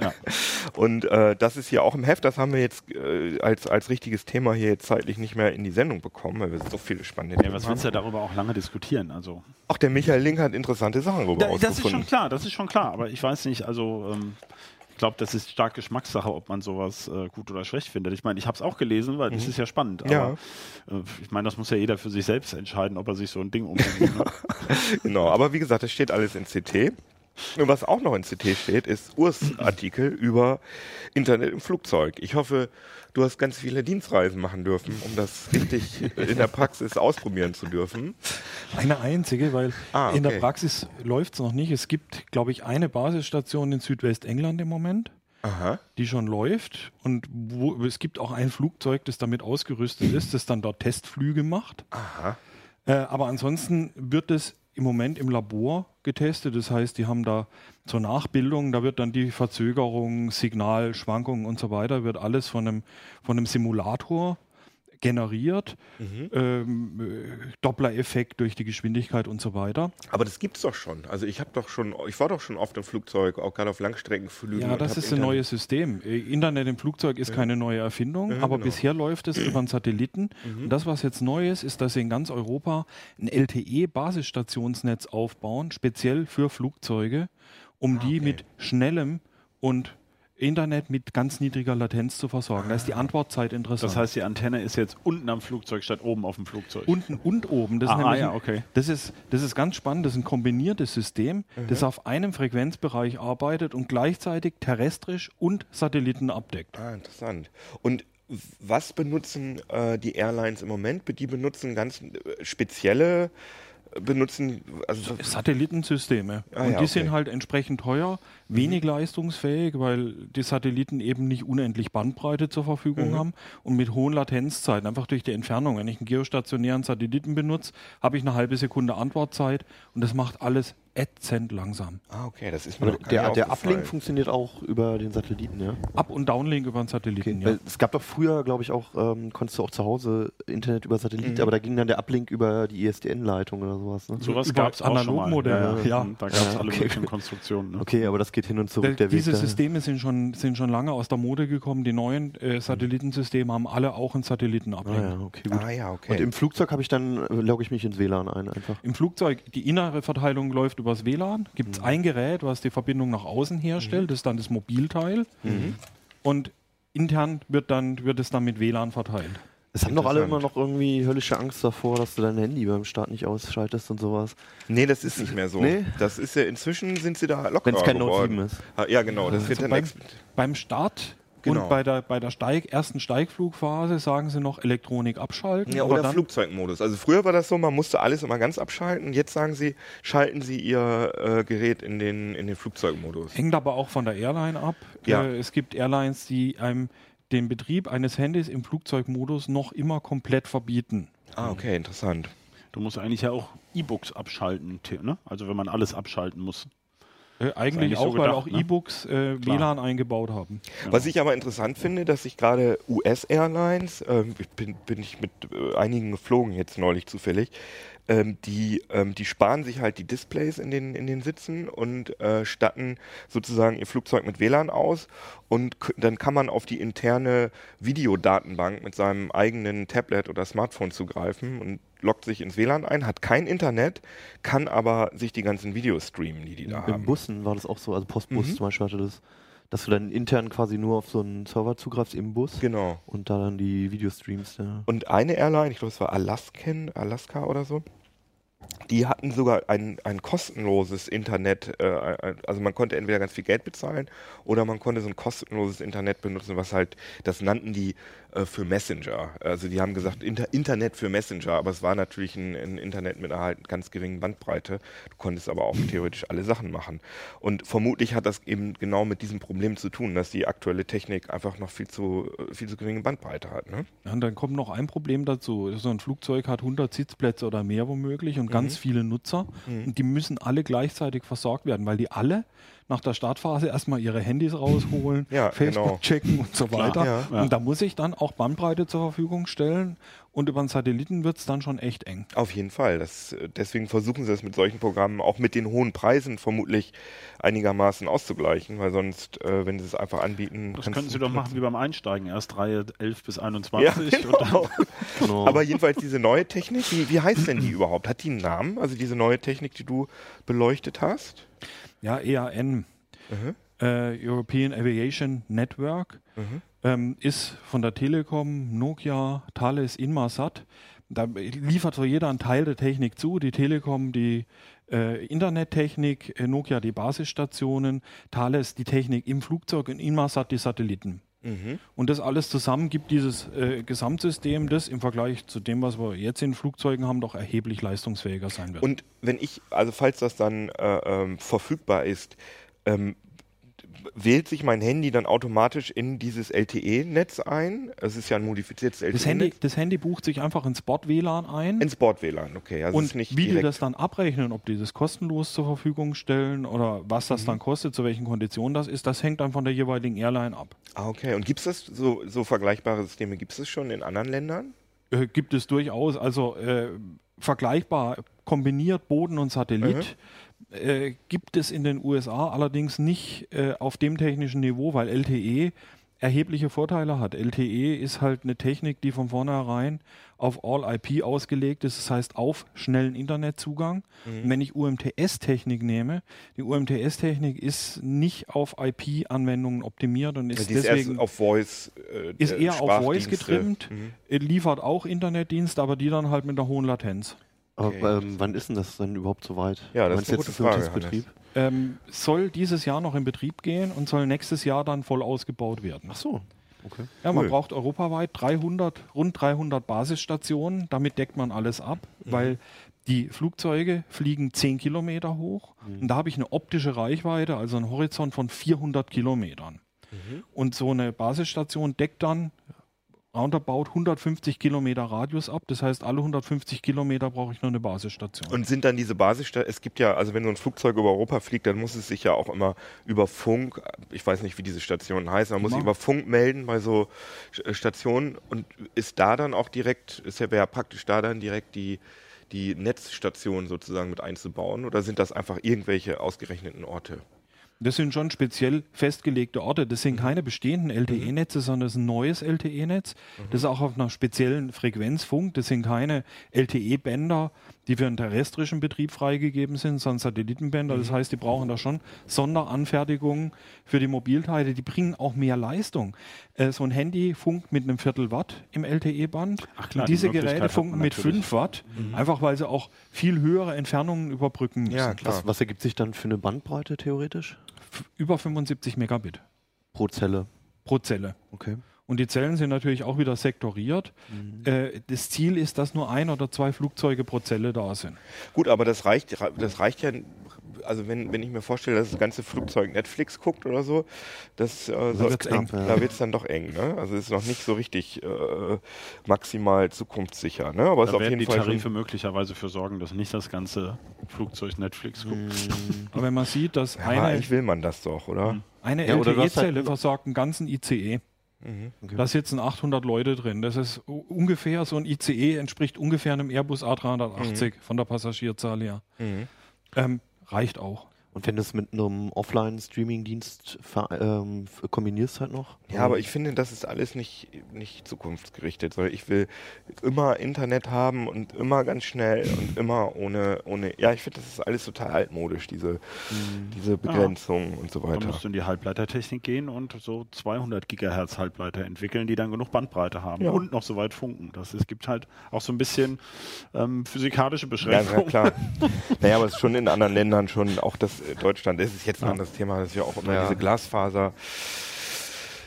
Ja. *laughs* Und äh, das ist hier auch im Heft, das haben wir jetzt äh, als, als richtiges Thema hier jetzt zeitlich nicht mehr in die Sendung bekommen, weil wir so viele spannende Ja, Themen was haben. willst du darüber auch lange diskutieren? Also Auch der Michael Link hat interessante Sachen darüber Da, das ist schon klar, das ist schon klar. Aber ich weiß nicht, also ähm, ich glaube, das ist stark Geschmackssache, ob man sowas äh, gut oder schlecht findet. Ich meine, ich habe es auch gelesen, weil das ist ja spannend. Aber Ja. äh, ich meine, das muss ja jeder für sich selbst entscheiden, ob er sich so ein Ding umhängt. ne? *laughs* Genau, aber wie gesagt, das steht alles in CT. Und was auch noch in CT steht, ist Urs Artikel über Internet im Flugzeug. Ich hoffe, du hast ganz viele Dienstreisen machen dürfen, um das richtig in der Praxis ausprobieren zu dürfen. Eine einzige, weil Ah, in der okay. Praxis läuft es noch nicht. Es gibt, glaube ich, eine Basisstation in Südwestengland im Moment, Aha. die schon läuft. Und wo, es gibt auch ein Flugzeug, das damit ausgerüstet ist, das dann dort Testflüge macht. Aha. Äh, aber ansonsten wird es im Moment im Labor getestet. Das heißt, die haben da zur Nachbildung, da wird dann die Verzögerung, Signal, Schwankungen und so weiter, wird alles von einem, von einem Simulator generiert. Ähm, äh, Doppler-Effekt durch die Geschwindigkeit und so weiter. Aber das gibt's doch schon. Also ich habe doch schon, ich war doch schon oft im Flugzeug, auch gerade auf Langstreckenflügen. Ja, das ist ein Internet- neues System. Äh, Internet im Flugzeug ist keine neue Erfindung, aber genau. bisher läuft es *clears throat* über einen Satelliten. Und das, was jetzt neu ist, ist, dass sie in ganz Europa ein LTE-Basisstationsnetz aufbauen, speziell für Flugzeuge, um die mit schnellem und Internet mit ganz niedriger Latenz zu versorgen. Da ist die Antwortzeit interessant. Das heißt, die Antenne ist jetzt unten am Flugzeug statt oben auf dem Flugzeug. Unten und oben. Das, Ah, ist nämlich ah, ja, okay. das, ist, das ist ganz spannend. Das ist ein kombiniertes System, das auf einem Frequenzbereich arbeitet und gleichzeitig terrestrisch und Satelliten abdeckt. Ah, interessant. Und was benutzen äh, die Airlines im Moment? Die benutzen ganz äh, spezielle, äh, benutzen, also Satellitensysteme. Ah, und ja, die okay. sind halt entsprechend teuer, wenig leistungsfähig, weil die Satelliten eben nicht unendlich Bandbreite zur Verfügung Mhm. haben und mit hohen Latenzzeiten, einfach durch die Entfernung. Wenn ich einen geostationären Satelliten benutze, habe ich eine halbe Sekunde Antwortzeit und das macht alles ätzend langsam. Ah, okay, das ist mir gar der, der. Uplink funktioniert auch über den Satelliten, ja? Up- und Downlink über einen Satelliten, ja. Weil es gab doch früher, glaube ich, auch, ähm, konntest du auch zu Hause Internet über Satellit, Mhm. aber da ging dann der Uplink über die ISDN-Leitung oder sowas. Ne? Sowas gab es auch schon mal. Analogmodelle, ja. Da gab es Ja, alle okay. möglichen Konstruktionen. Ne? Okay, aber das geht hin und zurück, Da- der Weg. Diese da. Systeme sind schon, sind schon lange aus der Mode gekommen. Die neuen Mhm. äh, Satellitensysteme haben alle auch einen Satellitenablink. Ah, ja, okay. Ah ja, okay. Und im Flugzeug habe ich dann, äh, logge ich mich ins WLAN ein einfach. Im Flugzeug, die innere Verteilung läuft übers WLAN. Gibt es Mhm. ein Gerät, was die Verbindung nach außen herstellt. Das ist dann das Mobilteil. Mhm. Und intern wird, dann, wird es dann mit WLAN verteilt. Es haben doch alle immer noch irgendwie höllische Angst davor, dass du dein Handy beim Start nicht ausschaltest und sowas. nee, das ist nicht mehr so. Nee? Das ist ja, inzwischen sind sie da locker Wenn es kein Note geworden. 7 ist. Ja, genau, das wird Also dann beim, beim Start Genau. Und bei der, bei der Steig, ersten Steigflugphase sagen sie noch Elektronik abschalten. Ja, aber oder dann, Flugzeugmodus. Also früher war das so, man musste alles immer ganz abschalten. Jetzt sagen sie, schalten Sie Ihr äh, Gerät in den, in den Flugzeugmodus. Hängt aber auch von der Airline ab. Ja. Äh, es gibt Airlines, die einem den Betrieb eines Handys im Flugzeugmodus noch immer komplett verbieten. Ah, okay, interessant. Du musst eigentlich ja auch E-Books abschalten, ne? Also wenn man alles abschalten muss. Äh, eigentlich, eigentlich so auch, weil gedacht, auch ne? E-Books äh. WLAN eingebaut haben. Was ich aber interessant finde, dass sich gerade US-Airlines, ähm, ich bin, bin ich mit äh, einigen geflogen jetzt neulich zufällig, ähm, die, ähm, die sparen sich halt die Displays in den, in den Sitzen und äh, statten sozusagen ihr Flugzeug mit WLAN aus und dann kann man auf die interne Videodatenbank mit seinem eigenen Tablet oder Smartphone zugreifen und loggt sich ins WLAN ein, hat kein Internet, kann aber sich die ganzen Videos streamen, die die da Im haben. Bussen war das auch so, also Postbus Mhm. zum Beispiel hatte das, dass du dann intern quasi nur auf so einen Server zugreifst im Bus Genau. und da dann die Videostreams. Ja. Und eine Airline, ich glaube, es war Alaskan, Alaska oder so, die hatten sogar ein, ein kostenloses Internet. Äh, also man konnte entweder ganz viel Geld bezahlen oder man konnte so ein kostenloses Internet benutzen, was halt, das nannten die äh, für Messenger. Also die haben gesagt Inter Internet für Messenger, aber es war natürlich ein, ein Internet mit einer halt ganz geringen Bandbreite. Du konntest aber auch theoretisch alle Sachen machen. Und vermutlich hat das eben genau mit diesem Problem zu tun, dass die aktuelle Technik einfach noch viel zu, äh, viel zu geringe Bandbreite hat. Ne? Ja, und dann kommt noch ein Problem dazu. So ein Flugzeug hat 100 Sitzplätze oder mehr womöglich und ganz viele Nutzer. Und die müssen alle gleichzeitig versorgt werden, weil die alle nach der Startphase erstmal ihre Handys rausholen, Ja, Facebook genau. checken und so weiter. ja. Ja. Und da muss ich dann auch Bandbreite zur Verfügung stellen. Und über einen Satelliten wird es dann schon echt eng. Auf jeden Fall. Das, äh, deswegen versuchen sie es mit solchen Programmen auch mit den hohen Preisen vermutlich einigermaßen auszugleichen, weil sonst, äh, wenn sie es einfach anbieten. Das könnten Sie doch machen wie beim Einsteigen. Erst Reihe 11 bis Ja, 21 und dann genau. *laughs* Genau. Aber jedenfalls diese neue Technik, wie, wie heißt denn die überhaupt? Hat die einen Namen? Also diese neue Technik, die du beleuchtet hast? Ja, EAN, Mhm. äh, European Aviation Network, Mhm. ähm, ist von der Telekom, Nokia, Thales, Inmarsat. Da liefert so jeder einen Teil der Technik zu. Die Telekom die äh, Internettechnik, äh, Nokia die Basisstationen, Thales die Technik im Flugzeug und Inmarsat die Satelliten. Mhm. Und das alles zusammen gibt dieses äh, Gesamtsystem, das im Vergleich zu dem, was wir jetzt in Flugzeugen haben, doch erheblich leistungsfähiger sein wird. Und wenn ich, also falls das dann äh, ähm, verfügbar ist, ähm, wählt sich mein Handy dann automatisch in dieses LTE-Netz ein? Es ist ja ein modifiziertes das, Handy, das Handy bucht sich einfach ins Bord-WLAN ein. Ins Bord-WLAN, okay. Also und wie die das dann abrechnen, ob die das kostenlos zur Verfügung stellen oder was Mhm. das dann kostet, zu welchen Konditionen das ist, das hängt dann von der jeweiligen Airline ab. Ah, okay. Und gibt es das, so, so vergleichbare Systeme, gibt es das schon in anderen Ländern? Äh, gibt es durchaus, also äh, vergleichbar kombiniert Boden und Satellit. Äh, gibt es in den USA allerdings nicht äh, auf dem technischen Niveau, weil LTE erhebliche Vorteile hat. LTE ist halt eine Technik, die von vornherein auf All-IP ausgelegt ist, das heißt auf schnellen Internetzugang. Und wenn ich UMTS-Technik nehme, die UMTS-Technik ist nicht auf IP-Anwendungen optimiert und ist ist deswegen erst auf Voice. Äh, ist eher auf Voice getrimmt, Mhm. liefert auch Internetdienst, aber die dann halt mit einer hohen Latenz. Aber ähm, wann ist denn das dann überhaupt soweit? Ja, das ist eine jetzt gute Frage, Betrieb? Ähm, soll dieses Jahr noch in Betrieb gehen und soll nächstes Jahr dann voll ausgebaut werden. Ach so. Okay. Ja, man cool. braucht europaweit 300, rund 300 Basisstationen. Damit deckt man alles ab, Mhm. weil die Flugzeuge fliegen 10 Kilometer hoch Mhm. und da habe ich eine optische Reichweite, also einen Horizont von 400 Kilometern. Mhm. Und so eine Basisstation deckt dann roundabout 150 Kilometer Radius ab. Das heißt, alle 150 Kilometer brauche ich nur eine Basisstation. Und sind dann diese Basisstationen, es gibt ja, also wenn so ein Flugzeug über Europa fliegt, dann muss es sich ja auch immer über Funk, ich weiß nicht, wie diese Stationen heißen, man muss sich über Funk melden bei so Sch- Stationen und ist da dann auch direkt, ist ja, wäre ja praktisch da dann direkt die, die Netzstation sozusagen mit einzubauen oder sind das einfach irgendwelche ausgerechneten Orte? Das sind schon speziell festgelegte Orte. Das sind keine bestehenden LTE-Netze, sondern das ist ein neues LTE-Netz. Das ist auch auf einer speziellen Frequenzfunk. Das sind keine LTE-Bänder, die für einen terrestrischen Betrieb freigegeben sind, sondern Satellitenbänder. Das heißt, die brauchen da schon Sonderanfertigungen für die Mobilteile. Die bringen auch mehr Leistung. Äh, so ein Handy funkt mit einem Viertel Watt im LTE-Band. Die diese Geräte funken mit natürlich. 5 Watt, einfach weil sie auch viel höhere Entfernungen überbrücken müssen. Ja, klar. Was, was ergibt sich dann für eine Bandbreite theoretisch? Über 75 Megabit. Pro Zelle. pro Zelle. Okay. Und die Zellen sind natürlich auch wieder sektoriert. Äh, das Ziel ist, dass nur ein oder zwei Flugzeuge pro Zelle da sind. Gut, aber das reicht, das reicht ja. Also wenn, wenn ich mir vorstelle, dass das ganze Flugzeug Netflix guckt oder so, das, äh, so wird's knapp, eng. da wird es dann doch eng. Ne? Also ist noch nicht so richtig äh, maximal zukunftssicher. Ne? Aber es ist Da auf werden jeden die Fall Tarife möglicherweise für sorgen, dass nicht das ganze Flugzeug Netflix guckt. *laughs* Aber wenn man sieht, dass ja, eine, eigentlich will man das doch, oder? eine Ja, hast halt- LTE-Zelle versorgt einen ganzen ICE. Okay. Da sitzen 800 Leute drin. Das ist ungefähr, so ein ICE entspricht ungefähr einem Airbus A380 von der Passagierzahl her. Mhm. Ähm, reicht auch. Und wenn du es mit einem Offline-Streaming-Dienst ähm, kombinierst halt noch? Ja, aber ich finde, das ist alles nicht, nicht zukunftsgerichtet. Ich will immer Internet haben und immer ganz schnell und *laughs* immer ohne, ohne. Ja, ich finde, das ist alles total altmodisch, diese, diese Begrenzung und so weiter. musst du in die Halbleitertechnik gehen und so 200 Gigahertz Halbleiter entwickeln, die dann genug Bandbreite haben Ja. und noch so weit funken. Das, es gibt halt auch so ein bisschen ähm, physikalische Ja, Beschränkungen. na klar. naja, aber es ist schon in *laughs* anderen Ländern schon, auch das Deutschland, das ist jetzt ein anderes Thema, das ist ja auch immer Ja. diese Glasfaser.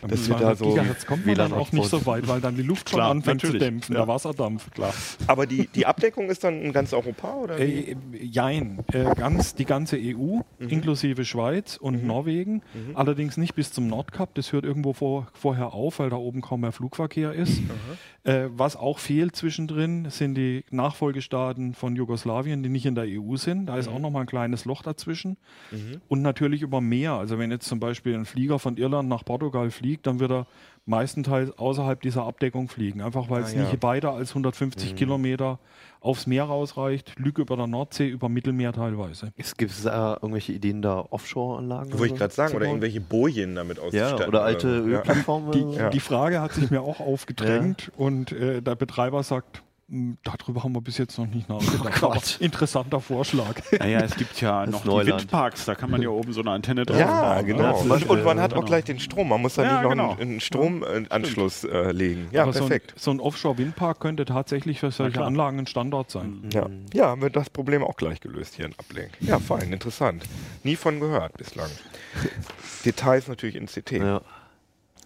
Mit Das wird da 200 so Gigahertz kommt man dann auch nicht so weit, weil dann die Luft schon Klar, anfängt zu natürlich. dämpfen, Ja. der Wasserdampf. Klar. Aber die, die Abdeckung ist dann in ganz Europa, oder? Äh, jein, äh, ganz, die ganze EU, Mhm. inklusive Schweiz und Norwegen, allerdings nicht bis zum Nordkap, das hört irgendwo vor, vorher auf, weil da oben kaum mehr Flugverkehr ist. Äh, was auch fehlt zwischendrin, sind die Nachfolgestaaten von Jugoslawien, die nicht in der EU sind. Da ist auch nochmal ein kleines Loch dazwischen. Und natürlich über Meer. Also wenn jetzt zum Beispiel ein Flieger von Irland nach Portugal fliegt, dann wird er meistenteils außerhalb dieser Abdeckung fliegen. Einfach weil es Ah, ja. nicht weiter als 150 Kilometer aufs Meer rausreicht. Lücke über der Nordsee, über Mittelmeer teilweise. Es gibt da irgendwelche Ideen, da Offshore-Anlagen? Wollte ich gerade sagen, oder irgendwelche Bojen damit Ja, auszustatten. oder alte so. Ja. Ölplattformen. Die? Ja. die Frage hat sich mir auch aufgedrängt und äh, der Betreiber sagt, "Hm, darüber haben wir bis jetzt noch nicht nachgedacht. *laughs* Oh interessanter Vorschlag. *laughs* Naja, es gibt ja Das noch die. Windparks, da kann man ja oben so eine Antenne drauf Ja, bauen. genau. Man, und man hat genau. auch gleich den Strom. Man muss da Ja, nicht noch genau. einen, Stromanschluss äh, legen. Ja, Aber so ein, perfekt. so ein Offshore-Windpark könnte tatsächlich für solche. Anlagen ein Standort sein. Ja. ja, haben wir das Problem auch gleich gelöst hier in Ablenk. Ja, fein, interessant. Nie von gehört bislang. *laughs* Details natürlich in CT. Ja.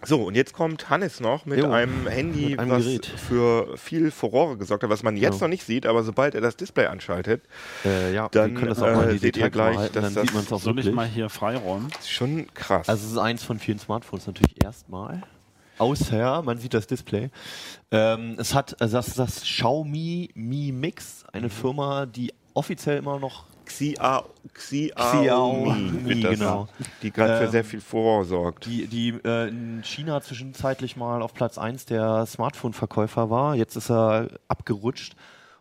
So, und jetzt kommt Hannes noch mit Jo, einem Handy, mit einem was Gerät. für viel Furore gesorgt hat, was man jetzt Ja. noch nicht sieht, aber sobald er das Display anschaltet, Äh, ja, Dann, wir können das auch mal äh, seht ihr gleich, halten, dass dann das- sieht man es auch Soll ich wirklich. mal hier freiräumen? ist schon krass. Also es ist eins von vielen Smartphones natürlich erstmal. Außer, man sieht das Display. Ähm, es hat also das, das Xiaomi Mi Mix, eine Firma, die offiziell immer noch Xia, Xiaomi Xiaomi, das, genau. die gerade für Ähm, sehr viel Furore sorgt. die, die äh, in China zwischenzeitlich mal auf Platz 1 der Smartphone-Verkäufer war. Jetzt ist er abgerutscht.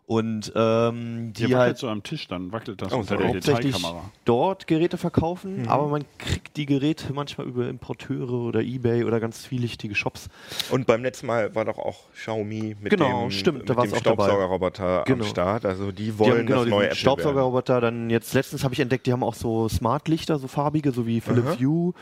Und ähm, Die die wackelt halt so am Tisch, dann wackelt das Oh, unter der hauptsächlich Detailkamera. dort Geräte verkaufen, Mhm. aber man kriegt die Geräte manchmal über Importeure oder Ebay oder ganz zwielichtige Shops. Und beim letzten Mal war doch auch Xiaomi mit Genau, dem, stimmt, da mit war's dem. Staubsaugerroboter Genau. am Start. Also die Die wollen haben genau das diesen neue Apple werden. Staubsaugerroboter. Dann jetzt letztens habe ich entdeckt, die haben auch so Smart-Lichter, so farbige, so wie Philips. Hue.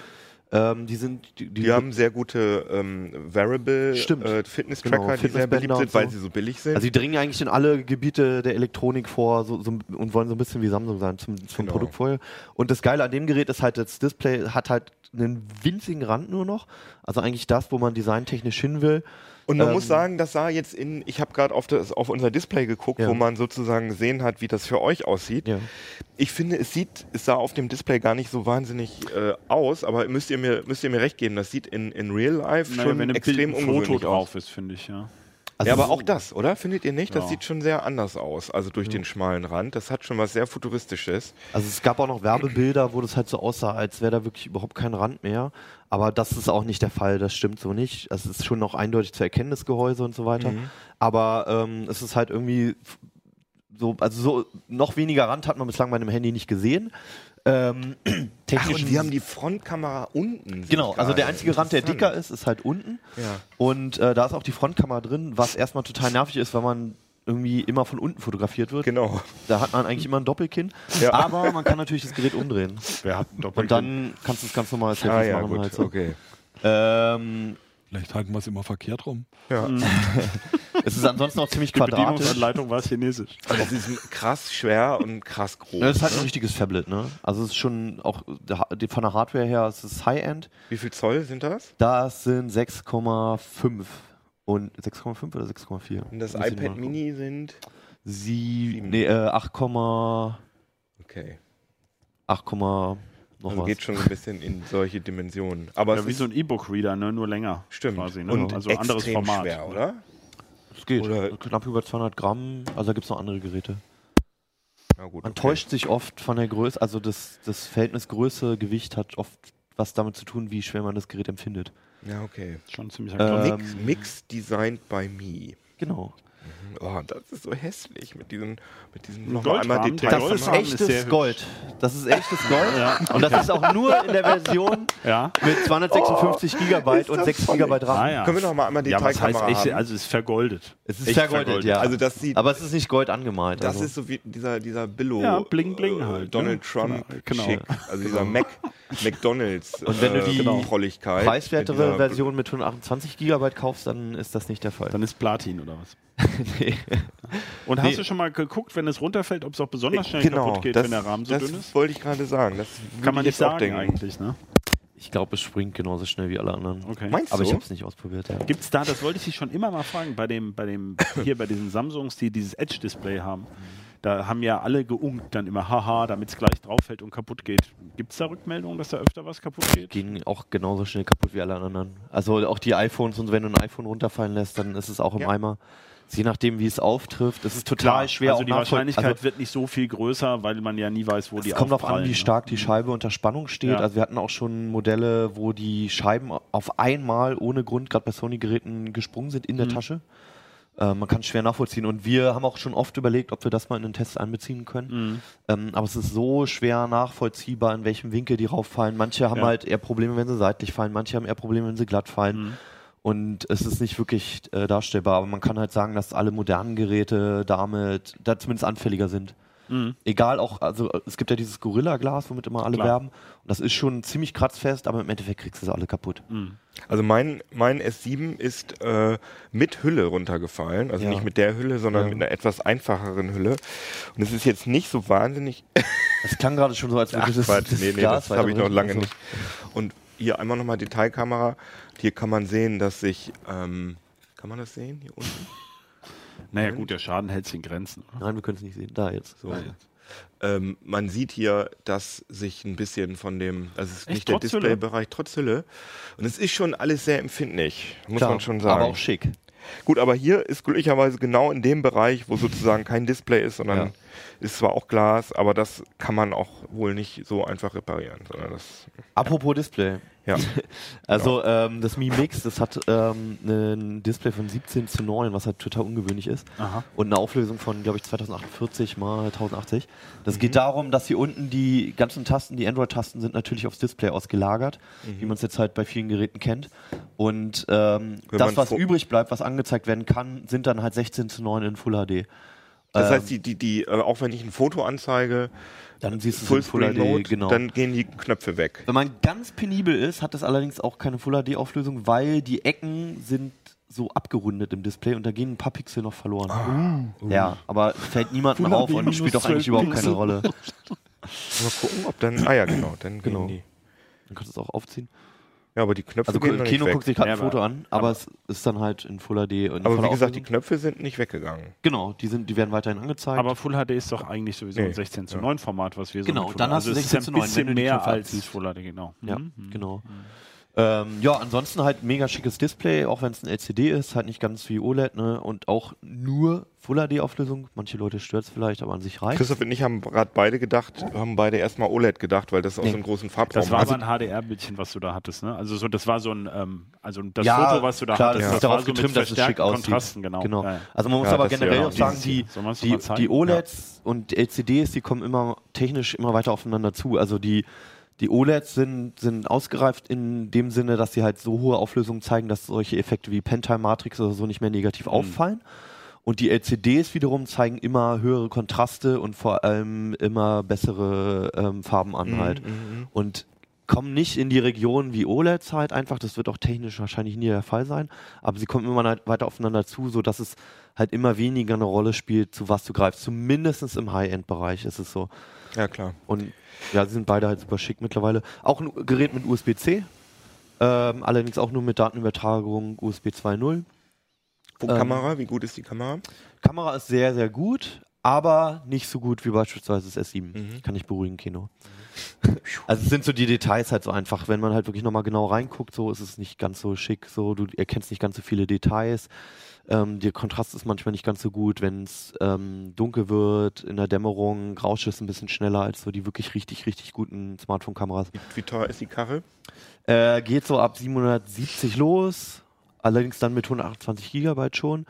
Ähm, die sind, die, Die haben sehr gute ähm, Variable äh, Fitness-Tracker, Genau, die sehr beliebt sind, und weil so. sie so billig sind. Also die dringen eigentlich in alle Gebiete der Elektronik vor so, so, und wollen so ein bisschen wie Samsung sein zum, zum Genau. Produkt vorher. Und das Geile an dem Gerät ist halt, das Display hat halt einen winzigen Rand nur noch. Also eigentlich das, wo man designtechnisch hin will. Und man Ähm, muss sagen, das sah jetzt in, ich habe gerade auf, das- auf unser Display geguckt, Ja. wo man sozusagen gesehen hat, wie das für euch aussieht. Ja. Ich finde, es sieht, es sah auf dem Display gar nicht so wahnsinnig äh, aus, aber müsst ihr mir, müsst ihr mir recht geben, das sieht in, in Real Life Naja, schon wenn ein extrem Bild, ein Foto ungewöhnlich aus. drauf ist, finde ich, ja. Also ja, aber auch das, oder? Findet ihr nicht? Das Ja. sieht schon sehr anders aus, also durch den schmalen Rand. Das hat schon was sehr Futuristisches. Also es gab auch noch Werbebilder, wo das halt so aussah, als wäre da wirklich überhaupt kein Rand mehr. Aber das ist auch nicht der Fall, das stimmt so nicht. Es ist schon noch eindeutig zu erkennen, das Gehäuse und so weiter. Mhm. Aber ähm, es ist halt irgendwie so, also so noch weniger Rand hat man bislang bei einem Handy nicht gesehen. Ähm, *clears throat* Ach, technisch und die haben die Frontkamera unten. Genau, also der einzige Rand, der dicker ist, ist halt unten. Ja. Und äh, da ist auch die Frontkamera drin, was erstmal total nervig ist, weil man irgendwie immer von unten fotografiert wird. Genau. Da hat man eigentlich immer ein Doppelkinn. Ja. Aber man kann natürlich das Gerät umdrehen. Wer hat einen Doppel Und dann kannst du es ganz normal als Ah ja, machen. gut, Halt so. okay. ähm, Vielleicht halten wir es immer verkehrt rum. Ja. *laughs* *laughs* Es ist ansonsten auch ziemlich Die quadratisch. Bedienungsanleitung war chinesisch. Also es ist krass schwer und krass groß. Das ist halt ein ne? richtiges Phablet, ne? Also es ist schon auch von der Hardware her, es ist High-End. Wie viel Zoll sind das? Das sind 6,5 und 6,5 oder 6,4? Und das iPad Mini sind. Sie, nee, äh, 8,8, Okay. noch Also was. geht schon ein bisschen in solche Dimensionen. Aber Ja, es wie ist so ein E-Book-Reader, ne? nur länger. stimmt. Quasi, ne? Und also anderes extrem Format. schwer, oder? Es geht. oder- Knapp über 200 Gramm, also da gibt es noch andere Geräte. Na gut. Man okay. täuscht sich oft von der Größe, also das, das Verhältnis Größe-Gewicht hat oft was damit zu tun, wie schwer man das Gerät empfindet. Ja, okay. Schon ein ziemlicher Äh, Klotz. Mix, Ähm, Mix designed by me. Genau. Oh, das ist so hässlich mit diesen, mit diesen nochmal einmal Details. Das ist echtes. Gold. Das ist echtes Gold. *laughs* Ja, Und das ist auch nur in der Version *laughs* Ja. mit 256 Gigabyte Oh, ist und das 6 voll- Gigabyte RAM. Ah, ja. Können wir noch mal einmal ja, was heißt echt, haben? also es ist vergoldet. Es ist Echt vergoldet, vergoldet. ja. Also das sieht, Aber es ist nicht Gold angemalt. das also. ist so wie dieser, dieser Billo. Ja, bling, bling äh, halt, Donald ne? Trump Genau, genau. schick. Also dieser Mac, McDonalds. Und wenn du die äh, Trolligkeit. preiswertere mit Version mit 128 Gigabyte kaufst, dann ist das nicht der Fall. Dann ist Platin oder was? *laughs* *laughs* nee. Und Nee. hast du schon mal geguckt, wenn es runterfällt, ob es auch besonders schnell Genau, kaputt geht, das, wenn der Rahmen so das dünn ist? wollte ich gerade sagen. Das Kann man ich nicht sagen eigentlich, ne? Ich glaube, es springt genauso schnell wie alle anderen. Okay. Meinst Aber du? ich habe es nicht ausprobiert. Ja. Gibt es da, das wollte ich dich schon immer mal fragen, bei dem, bei dem, *laughs* hier bei diesen Samsungs, die dieses Edge-Display haben. Da haben ja alle geunkt dann immer, haha, damit es gleich drauf fällt und kaputt geht. Gibt es da Rückmeldungen, dass da öfter was kaputt geht? Gehen auch genauso schnell kaputt wie alle anderen. Also auch die iPhones und wenn du ein iPhone runterfallen lässt, dann ist es auch im Ja. Eimer. Je nachdem, wie es auftrifft. Es ist total schwer. Also auch die Wahrscheinlichkeit also, wird nicht so viel größer, weil man ja nie weiß, wo die es kommt darauf an, wie ne? stark die Scheibe unter Spannung steht. Ja. Also wir hatten auch schon Modelle, wo die Scheiben auf einmal ohne Grund, gerade bei Sony-Geräten, gesprungen sind in der Mhm. Tasche. Äh, man kann es schwer nachvollziehen. Und wir haben auch schon oft überlegt, ob wir das mal in den Test einbeziehen können. Mhm. Ähm, aber es ist so schwer nachvollziehbar, in welchem Winkel die rauffallen. Manche haben Ja. halt eher Probleme, wenn sie seitlich fallen. Manche haben eher Probleme, wenn sie glatt fallen. Mhm. Und es ist nicht wirklich äh, darstellbar. Aber man kann halt sagen, dass alle modernen Geräte damit da zumindest anfälliger sind. Mhm. Egal auch, also äh, es gibt ja dieses Gorilla-Glas, womit immer alle Klar. werben. Und das ist schon ziemlich kratzfest, aber im Endeffekt kriegst du sie alle kaputt. Mhm. Also mein, mein S7 ist äh, mit Hülle runtergefallen. Also Ja. nicht mit der Hülle, sondern Ja. mit einer etwas einfacheren Hülle. Und es ist jetzt nicht so wahnsinnig. *laughs* Das klang gerade schon so, als würde Ach, das, Quatsch, nee, nee, das weiter habe ich noch lange Also, nicht. Und hier einmal nochmal Detailkamera. Hier kann man sehen, dass sich. Ähm, kann man das sehen? Hier unten? *laughs* Naja gut, der Schaden hält sich in Grenzen. oder? Nein, wir können es nicht sehen. Da jetzt. So. Ähm, man sieht hier, dass sich ein bisschen von dem, also es ist Echt, nicht der? Displaybereich, trotz Hülle. Und es ist schon alles sehr empfindlich, muss Klar, man schon sagen. Aber auch schick. Gut, aber hier ist glücklicherweise genau in dem Bereich, wo sozusagen kein Display ist, sondern Ja. ist zwar auch Glas, aber das kann man auch wohl nicht so einfach reparieren. Sondern das, Apropos Display. Ja. *laughs* Also ähm, das Mi Mix, das hat ähm, ein Display von 17 zu 9, was halt total ungewöhnlich ist. Aha. Und eine Auflösung von, glaube ich, 2048 mal 1080. Das Mhm. geht darum, dass hier unten die ganzen Tasten, die Android-Tasten sind natürlich aufs Display ausgelagert, wie man es jetzt halt bei vielen Geräten kennt. Und ähm, Mhm. Das, was übrig bleibt, was angezeigt werden kann, sind dann halt 16 zu 9 in Full HD. Das Ähm, heißt, die, die, die, äh, auch wenn ich ein Foto anzeige, dann siehst du es in Full Fullscreen HD, Mode, genau. dann gehen die Knöpfe weg. Wenn man ganz penibel ist, hat das allerdings auch keine Full HD-Auflösung, weil die Ecken sind so abgerundet im Display und da gehen ein paar Pixel noch verloren. Ah. Ja, aber fällt niemandem Full auf HD und spielt doch eigentlich 12 überhaupt Pixel. keine Rolle. Mal gucken, ob dann, ah ja, genau, dann Genau. gehen die. Dann kannst du es auch aufziehen. Ja, aber die Knöpfe Also gehen Kino nicht guckt sich gerade Ja, ein Foto aber- an, aber, es ist dann halt in Full HD. Und in Aber wie gesagt, die. Knöpfe sind nicht weggegangen. Genau, die, sind, die werden weiterhin angezeigt. Aber Full HD ist doch eigentlich sowieso Nee. ein 16 zu Ja. 9 Format, was wir so Genau, dann hast du also ist 16 zu ein 9, bisschen wenn du mehr als. Full HD, genau. ja, Mhm. genau. Ähm, ja, ansonsten halt mega schickes Display, auch wenn es ein LCD ist, halt nicht ganz wie OLED, ne? Und auch nur Full HD-Auflösung. Manche Leute stört es vielleicht, aber an sich reicht. Christoph und ich haben gerade beide gedacht, haben beide erstmal OLED gedacht, weil das aus Nee. so einem großen Farbraum Das war hat. aber ein HDR-Bildchen, was du da hattest, ne? Also so, das war so ein, ähm, also das Ja, Foto, was du da klar, hattest, das ist das darauf so getrimmt, dass es schick aussieht. Kontrasten, genau. Genau. Ja, ja. Also man muss Ja, aber ist generell ja auch sagen, die, die, die OLEDs und LCDs, die kommen immer technisch immer weiter aufeinander zu. Also die, die OLEDs sind, sind ausgereift in dem Sinne, dass sie halt so hohe Auflösungen zeigen, dass solche Effekte wie Pentile Matrix oder so nicht mehr negativ Mhm. auffallen. Und die LCDs wiederum zeigen immer höhere Kontraste und vor allem immer bessere ähm, Farben an Mhm, halt. mhm. Und kommen nicht in die Region wie OLEDs halt einfach. Das wird auch technisch wahrscheinlich nie der Fall sein. Aber sie kommen immer halt weiter aufeinander zu, sodass es halt immer weniger eine Rolle spielt, zu was du greifst. Zumindest im High-End-Bereich ist es so. Ja, klar. Und ja, sie sind beide halt super schick mittlerweile. Auch ein Gerät mit USB-C. Ähm, allerdings auch nur mit Datenübertragung USB 2.0. Wo Ähm, Kamera? Wie gut ist die Kamera? Kamera ist sehr, sehr gut, aber nicht so gut wie beispielsweise das S7. Mhm. Kann ich beruhigen, Kino. Also es sind so die Details halt so einfach, wenn man halt wirklich nochmal genau reinguckt, so ist es nicht ganz so schick, so du erkennst nicht ganz so viele Details. Ähm, der Kontrast ist manchmal nicht ganz so gut, wenn es ähm, dunkel wird, in der Dämmerung, rauscht es ein bisschen schneller als so die wirklich richtig, richtig guten Smartphone-Kameras. Wie, wie teuer ist die Karre? Äh, geht so ab 770 los, allerdings dann mit 128 Gigabyte schon.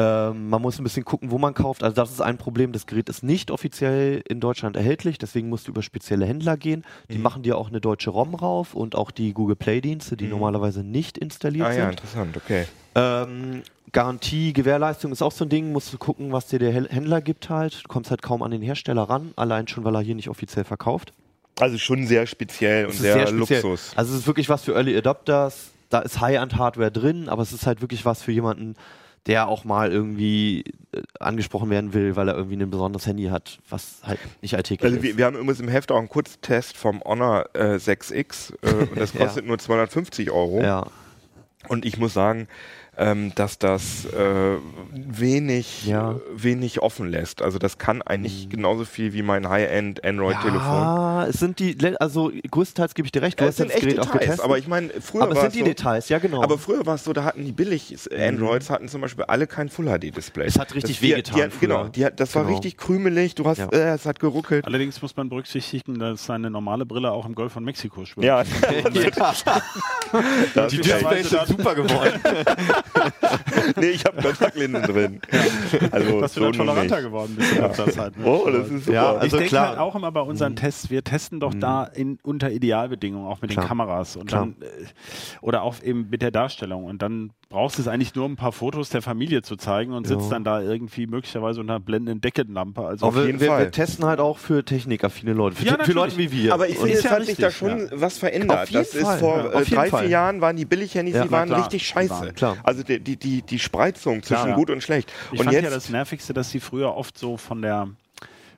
Ähm, man muss ein bisschen gucken, wo man kauft. Also das ist ein Problem. Das Gerät ist nicht offiziell in Deutschland erhältlich, deswegen musst du über spezielle Händler gehen. Die Mhm. machen dir auch eine deutsche ROM rauf und auch die Google Play-Dienste, die Mhm. normalerweise nicht installiert Ah ja, sind. interessant, okay. Ähm, Garantie, Gewährleistung ist auch so ein Ding, musst du gucken, was dir der Händler gibt halt. Du kommst halt kaum an den Hersteller ran, allein schon, weil er hier nicht offiziell verkauft. Also schon sehr speziell und ist sehr, speziell. Luxus. Also es ist wirklich was für Early Adopters. Da ist High-End-Hardware drin, aber es ist halt wirklich was für jemanden, der auch mal irgendwie äh, angesprochen werden will, weil er irgendwie ein besonderes Handy hat, was halt nicht alltäglich Also ist. wir, wir haben übrigens im Heft auch einen Kurztest vom Honor äh, 6X äh, und das *laughs* Ja. kostet nur 250 Euro. ja. Und ich muss sagen, ähm, dass das äh, wenig, Ja. äh, wenig offen lässt. Also das kann eigentlich genauso viel wie mein High-End Android-Telefon. ja, es sind die, also größtenteils gebe ich dir recht, du Ja, hast es sind das echt Gerät auch Details, getestet. aber ich meine, früher aber es war sind es die so, Details, ja genau. aber früher war es so, da hatten die billig Androids hatten zum Beispiel alle kein Full HD Display. Es hat richtig das, wehgetan genau, die, hat- das war Genau. richtig krümelig. Du hast, Ja. äh, es hat geruckelt. Allerdings muss man berücksichtigen, dass seine normale Brille auch im Golf von Mexiko schwimmt. Ja, *laughs* *laughs* das die Displays sind super geworden. *laughs* nee, ich habe Kontaktlinsen drin. Also du so dann nun toleranter nicht. geworden bist in letzter Zeit. ne? Oh, das ist super. Ja, ich also denke klar. halt auch immer bei unseren Tests, wir testen doch da in, unter Idealbedingungen, auch mit Klar. den Kameras und Klar. dann, äh, oder auch eben mit der Darstellung. Und dann brauchst du es eigentlich nur, um ein paar Fotos der Familie zu zeigen und sitzt Ja. dann da irgendwie möglicherweise unter einer blendenden Deckenlampe. Also Aber wir, jeden wir, Fall. wir testen halt auch für technikaffine Leute, für, Ja, für Leute wie wir. Aber ich finde, ist es ja hat sich da richtig, schon ja. was verändert. Auf jeden das ist Fall, vor ja, äh, auf drei, vier Fall. Jahren waren die Billighandys, Ja, die na waren klar. richtig Die scheiße. waren- klar. Also die, die, die, die Spreizung zwischen Klar. gut und schlecht. Ich und fand jetzt, ja das Nervigste, dass sie früher oft so von der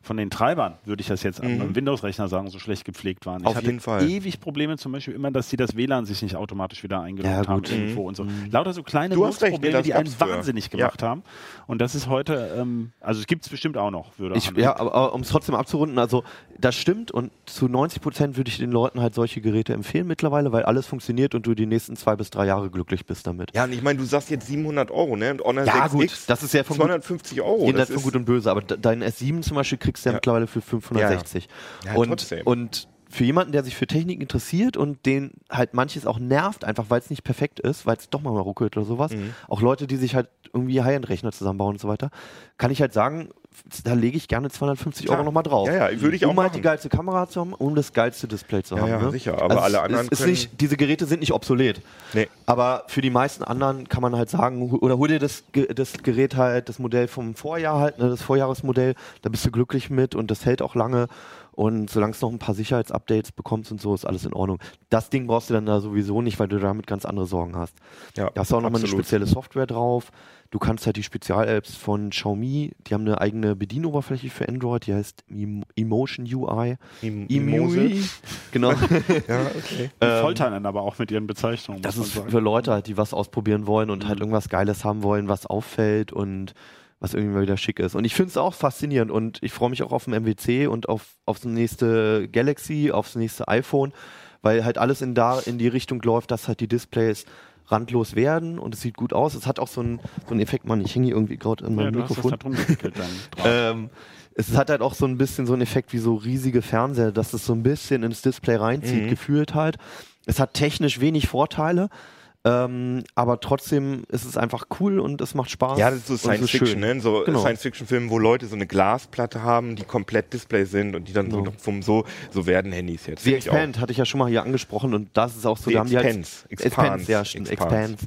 von den Treibern, würde ich das jetzt Mhm. am Windows-Rechner sagen, so schlecht gepflegt waren. Auf ich hatte jeden Fall. ewig Probleme zum Beispiel immer, dass sie das WLAN sich nicht automatisch wieder eingeloggt Ja, haben gut. irgendwo und so. Lauter so kleine Probleme, die einen wahnsinnig gemacht haben. Und das ist heute, ähm, also es gibt es bestimmt auch noch, würde Ich, ja, aber um es trotzdem abzurunden, also das stimmt und zu 90 Prozent würde ich den Leuten halt solche Geräte empfehlen mittlerweile, weil alles funktioniert und du die nächsten zwei bis drei Jahre glücklich bist damit. ja, und ich meine, du sagst jetzt 700 Euro, ne? Und Honor Ja, 6X, gut, das ist ja von gut- 250 Euro. Jenseits von Gut und Böse, aber de- deinen S7 zum Beispiel kriegst du ja, Ja. mittlerweile für 560. Ja, und, trotzdem. und für jemanden, der sich für Technik interessiert und den halt manches auch nervt, einfach weil es nicht perfekt ist, weil es doch mal ruckelt oder sowas, Mhm. auch Leute, die sich halt irgendwie High-End-Rechner zusammenbauen und so weiter, kann ich halt sagen, da lege ich gerne 250 Klar. Euro nochmal drauf. Ja, ja, würde ich auch um halt die geilste Kamera zu haben, um das geilste Display zu Ja, haben. ja, ne? sicher, aber alle es anderen ist, ist nicht, diese Geräte sind nicht obsolet. Nee. Aber für die meisten anderen kann man halt sagen, oder hol dir das, das Gerät halt, das Modell vom Vorjahr halt, ne, das Vorjahresmodell, da bist du glücklich mit und das hält auch lange. Und solange es noch ein paar Sicherheitsupdates bekommst und so, ist alles in Ordnung. Das Ding brauchst du dann da sowieso nicht, weil du damit ganz andere Sorgen hast. Ja, Da hast du auch nochmal eine spezielle Software drauf. Du kannst halt die Spezial-Apps von Xiaomi, die haben eine eigene Bedienoberfläche für Android, die heißt Em- Emotion UI. Im- EMUI. *laughs* Genau. *laughs* Ja, okay. Die foltern dann aber auch mit ihren Bezeichnungen. Das ist sagen. für Leute halt, die was ausprobieren wollen und halt Mhm. irgendwas Geiles haben wollen, was auffällt und was irgendwie mal wieder schick ist. Und ich finde es auch faszinierend und ich freue mich auch auf den MWC und auf aufs nächste Galaxy, aufs nächste iPhone, weil halt alles in da in die Richtung läuft, dass halt die Displays randlos werden und es sieht gut aus. Es hat auch so einen so einen Effekt, man, ich hänge hier irgendwie gerade an ja, meinem das Mikrofon. *laughs* Ähm, es hat halt auch so ein bisschen so einen Effekt wie so riesige Fernseher, dass es so ein bisschen ins Display reinzieht, Mhm. gefühlt halt. Es hat technisch wenig Vorteile. Ähm, aber trotzdem ist es einfach cool und es macht Spaß. Ja, das ist so und es Science ist Fiction, schön. ne? So Genau. Science-Fiction-Filme, wo Leute so eine Glasplatte haben, die komplett Display sind und die dann so, Genau. vom so, so werden Handys jetzt. The Find ich. Expand hatte ich ja schon mal hier angesprochen und das ist auch so, The da haben die halt Expanse. Ja, stimmt, Expanse. Expanse.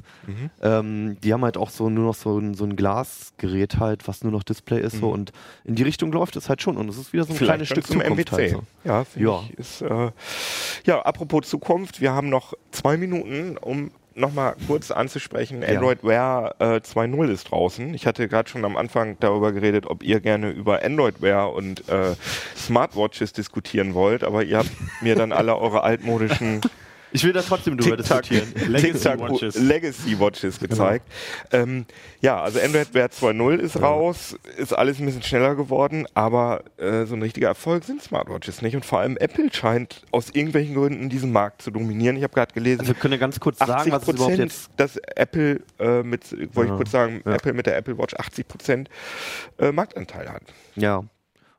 Ähm, die haben halt auch so nur noch so ein, so ein Glasgerät halt, was nur noch Display ist so und in die Richtung läuft es halt schon und es ist wieder so ein Vielleicht kleines Stück zum Zukunft MWC. halt so. Ja, Ja. ich. Ist, äh, ja, apropos Zukunft, wir haben noch zwei Minuten, um nochmal kurz anzusprechen. Android Wear äh, 2.0 ist draußen. Ich hatte gerade schon am Anfang darüber geredet, ob ihr gerne über Android Wear und äh, Smartwatches diskutieren wollt, aber ihr habt mir dann alle eure altmodischen *laughs* Ich will da trotzdem drüber diskutieren. Legacy Watches. Legacy Watches gezeigt. Ähm, ja, also Android Wear 2.0 ist raus, ist alles ein bisschen schneller geworden, aber äh, so ein richtiger Erfolg sind Smartwatches nicht. Und vor allem Apple scheint aus irgendwelchen Gründen diesen Markt zu dominieren. Ich habe gerade gelesen, Also wir können ja ganz kurz sagen, 80 was es überhaupt Prozent, jetzt dass Apple äh, mit, wollte Ja. ich kurz sagen, Ja. Apple mit der Apple Watch 80 Prozent äh, Marktanteil hat. Ja.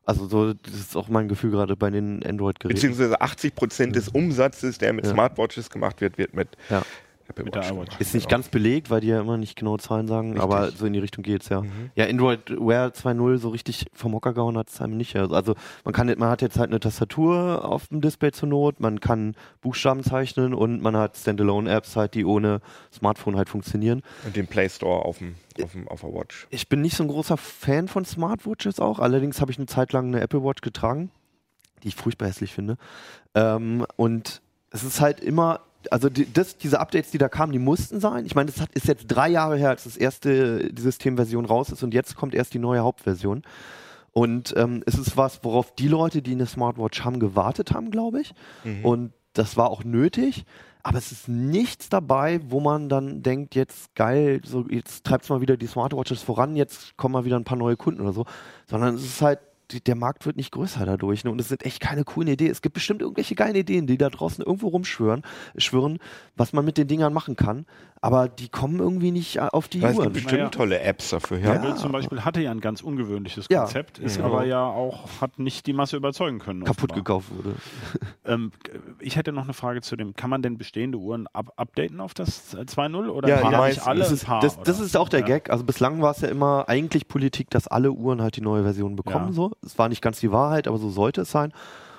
Also so, das ist auch mein Gefühl gerade bei den Android-Geräten. Beziehungsweise 80 Prozent des Umsatzes, der mit Ja. Smartwatches gemacht wird, wird mit Ja. Apple Mit der Watch. Ist nicht Genau. ganz belegt, weil die ja immer nicht genaue Zahlen sagen, Richtig. aber so in die Richtung geht's ja. Mhm. Ja, Android Wear 2.0 so richtig vom Hocker gehauen hat es einem nicht. Also also man kann man hat jetzt halt eine Tastatur auf dem Display zur Not, man kann Buchstaben zeichnen und man hat Standalone-Apps halt, die ohne Smartphone halt funktionieren. Und den Play Store auf, dem, auf, dem, auf der Watch. Ich bin nicht so ein großer Fan von Smartwatches auch, allerdings habe ich eine Zeit lang eine Apple Watch getragen, die ich furchtbar hässlich finde. Ähm, und es ist halt immer, also die, das, diese Updates, die da kamen, die mussten sein. Ich meine, das hat, ist jetzt drei Jahre her, als das erste die Systemversion raus ist und jetzt kommt erst die neue Hauptversion. Und ähm, es ist was, worauf die Leute, die eine Smartwatch haben, gewartet haben, glaube ich. Und das war auch nötig. Aber es ist nichts dabei, wo man dann denkt, jetzt geil, so jetzt treibt's mal wieder die Smartwatches voran, jetzt kommen mal wieder ein paar neue Kunden oder so. Sondern es ist halt, der Markt wird nicht größer dadurch. Ne? Und es sind echt keine coolen Ideen. Es gibt bestimmt irgendwelche geilen Ideen, die da draußen irgendwo rumschwören, schwören, was man mit den Dingern machen kann. Aber die kommen irgendwie nicht äh, auf die Weil es Uhren. gibt bestimmt Naja. tolle Apps dafür. Ja. Apple zum Beispiel hatte ja ein ganz ungewöhnliches Ja. Konzept, ist Ja. aber ja auch, hat nicht die Masse überzeugen können. kaputt offenbar. gekauft wurde. *laughs* Ähm, ich hätte noch eine Frage zu dem, kann man denn bestehende Uhren up updaten auf das äh, 2.0 oder Ja, die nicht alle? Das ist, paar, das, das ist auch der Ja. Gag. Also bislang war es ja immer eigentlich Politik, dass alle Uhren halt die neue Version bekommen. Ja. So, es war nicht ganz die Wahrheit, aber so sollte es sein.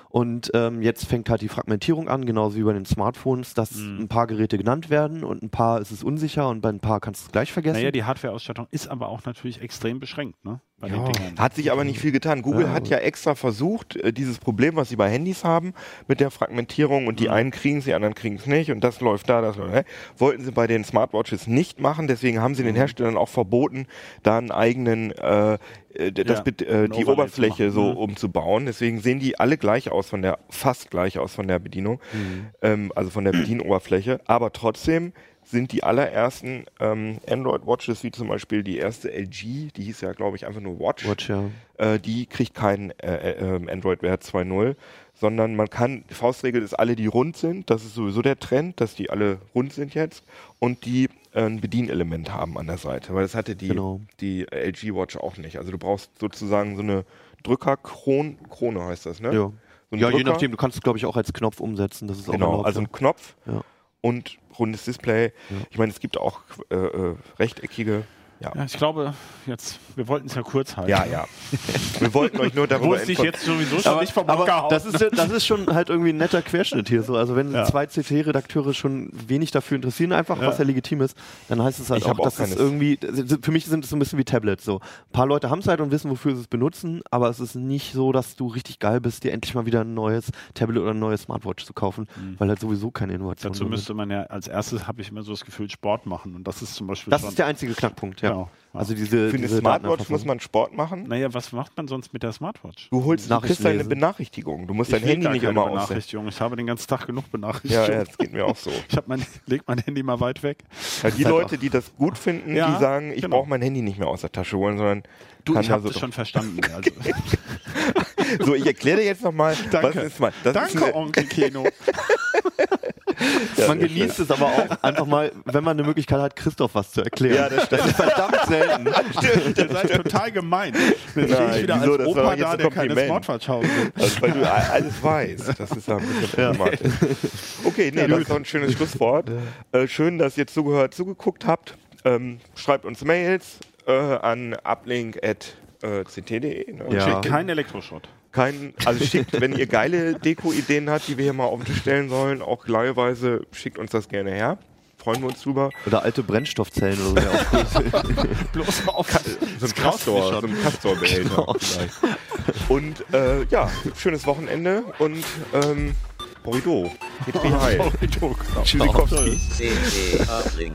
Und ähm, jetzt fängt halt die Fragmentierung an, genauso wie bei den Smartphones, dass Mhm. ein paar Geräte genannt werden und ein paar ist es unsicher und bei ein paar kannst du es gleich vergessen. Naja, die Hardware-Ausstattung ist aber auch natürlich extrem beschränkt, ne? Ja. Hat sich aber nicht viel getan. Google Ja. hat ja extra versucht, äh, dieses Problem, was sie bei Handys haben, mit der Fragmentierung und die einen kriegen es, die anderen kriegen es nicht und das läuft da, das läuft da, wollten sie bei den Smartwatches nicht machen. Deswegen haben sie den Herstellern auch verboten, da einen eigenen, äh, äh, das, Ja, äh, die Oberfläche machen. so Mhm. umzubauen. Deswegen sehen die alle gleich aus von der, fast gleich aus von der Bedienung, ähm, also von der Bedienoberfläche. Aber trotzdem sind die allerersten ähm, Android-Watches, wie zum Beispiel die erste LG, die hieß ja, glaube ich, einfach nur Watch, Watch, ja. äh, die kriegt kein äh, äh, ähm, Android Wear 2.0, sondern man kann, die Faustregel ist alle, die rund sind, das ist sowieso der Trend, dass die alle rund sind jetzt und die äh, ein Bedienelement haben an der Seite, weil das hatte die, Genau. die LG Watch auch nicht. Also du brauchst sozusagen so eine Drückerkrone, Krone heißt das, ne? Ja, So ja je nachdem, du kannst es glaube ich auch als Knopf umsetzen. Das ist auch Genau, erlaubt, also ein Knopf Ja. Und rundes Display. Ich meine, es gibt auch äh, äh, rechteckige. Ja. Ja, ich glaube, jetzt, wir wollten es ja kurz halten. ja, ja. Wir wollten euch nur darüber informieren. jetzt sowieso schon nicht vom aber das ist, das ist schon halt irgendwie ein netter Querschnitt hier so. Also wenn Ja. zwei CT-Redakteure schon wenig dafür interessieren, einfach, Ja. was ja legitim ist, dann heißt es halt Ich auch, dass es irgendwie, für mich sind es so ein bisschen wie Tablets so. Ein paar Leute haben es halt und wissen, wofür sie es benutzen, aber es ist nicht so, dass du richtig geil bist, dir endlich mal wieder ein neues Tablet oder ein neues Smartwatch zu kaufen, weil halt sowieso keine Innovation Dazu drin müsste man ja als erstes, habe ich immer so das Gefühl, Sport machen. Und das ist zum Beispiel Das schon, ist der einzige Knackpunkt, ja. Genau, ja. Also diese, Für eine diese Smartwatch Datenerfassung. muss man Sport machen. Naja, was macht man sonst mit der Smartwatch? Du holst, du Nachrichten kriegst deine. Benachrichtigung. Du musst dein will Handy gar nicht keine immer aus. Benachrichtigung. Ich habe den ganzen Tag genug Ja, Benachrichtigungen. ja, das geht mir auch so. *laughs* Ich habe mein, leg mein Handy mal weit weg. Ja, die Leute, die das gut finden, Ja, die sagen, ich genau. brauche mein Handy nicht mehr aus der Tasche holen, sondern Du, kann ich habe so das schon verstanden. *laughs* Also, *laughs* *laughs* So, ich erkläre dir jetzt nochmal, was Danke. ist mal. Das ist danke, eine, Onkel Keno. man genießt es aber auch einfach mal, wenn man eine Möglichkeit hat, Christoph was zu erklären. Ja, das stimmt. ist verdammt selten. *laughs* Ihr seid total gemein. Dann stehe Nein, ich wieder wieso? als Das Opa jetzt da, der keine Kompliment. Smartwatch haben will. Also, weil du alles weißt. Das ist ja ein bisschen problematisch. Okay, nee, das ist doch ein schönes Schlusswort. Äh, schön, dass ihr zugehört, zugeguckt habt. Ähm, schreibt uns Mails äh, an uplink.ct.de. Ne? Ja. Schickt keinen Elektroschrott. Kein, also schickt, wenn ihr geile Deko-Ideen habt, die wir hier mal auf den Tisch stellen sollen, auch leihweise, schickt uns das gerne her. Freuen wir uns drüber. Oder alte Brennstoffzellen oder so. *laughs* Bloß auf So ein Castor, so ein Castor-Behälter Genau. vielleicht. Und äh, ja, schönes Wochenende und ähm, Borrido. Petri *laughs* Heil. Korridor. Tschüssikowski. CT Uplink.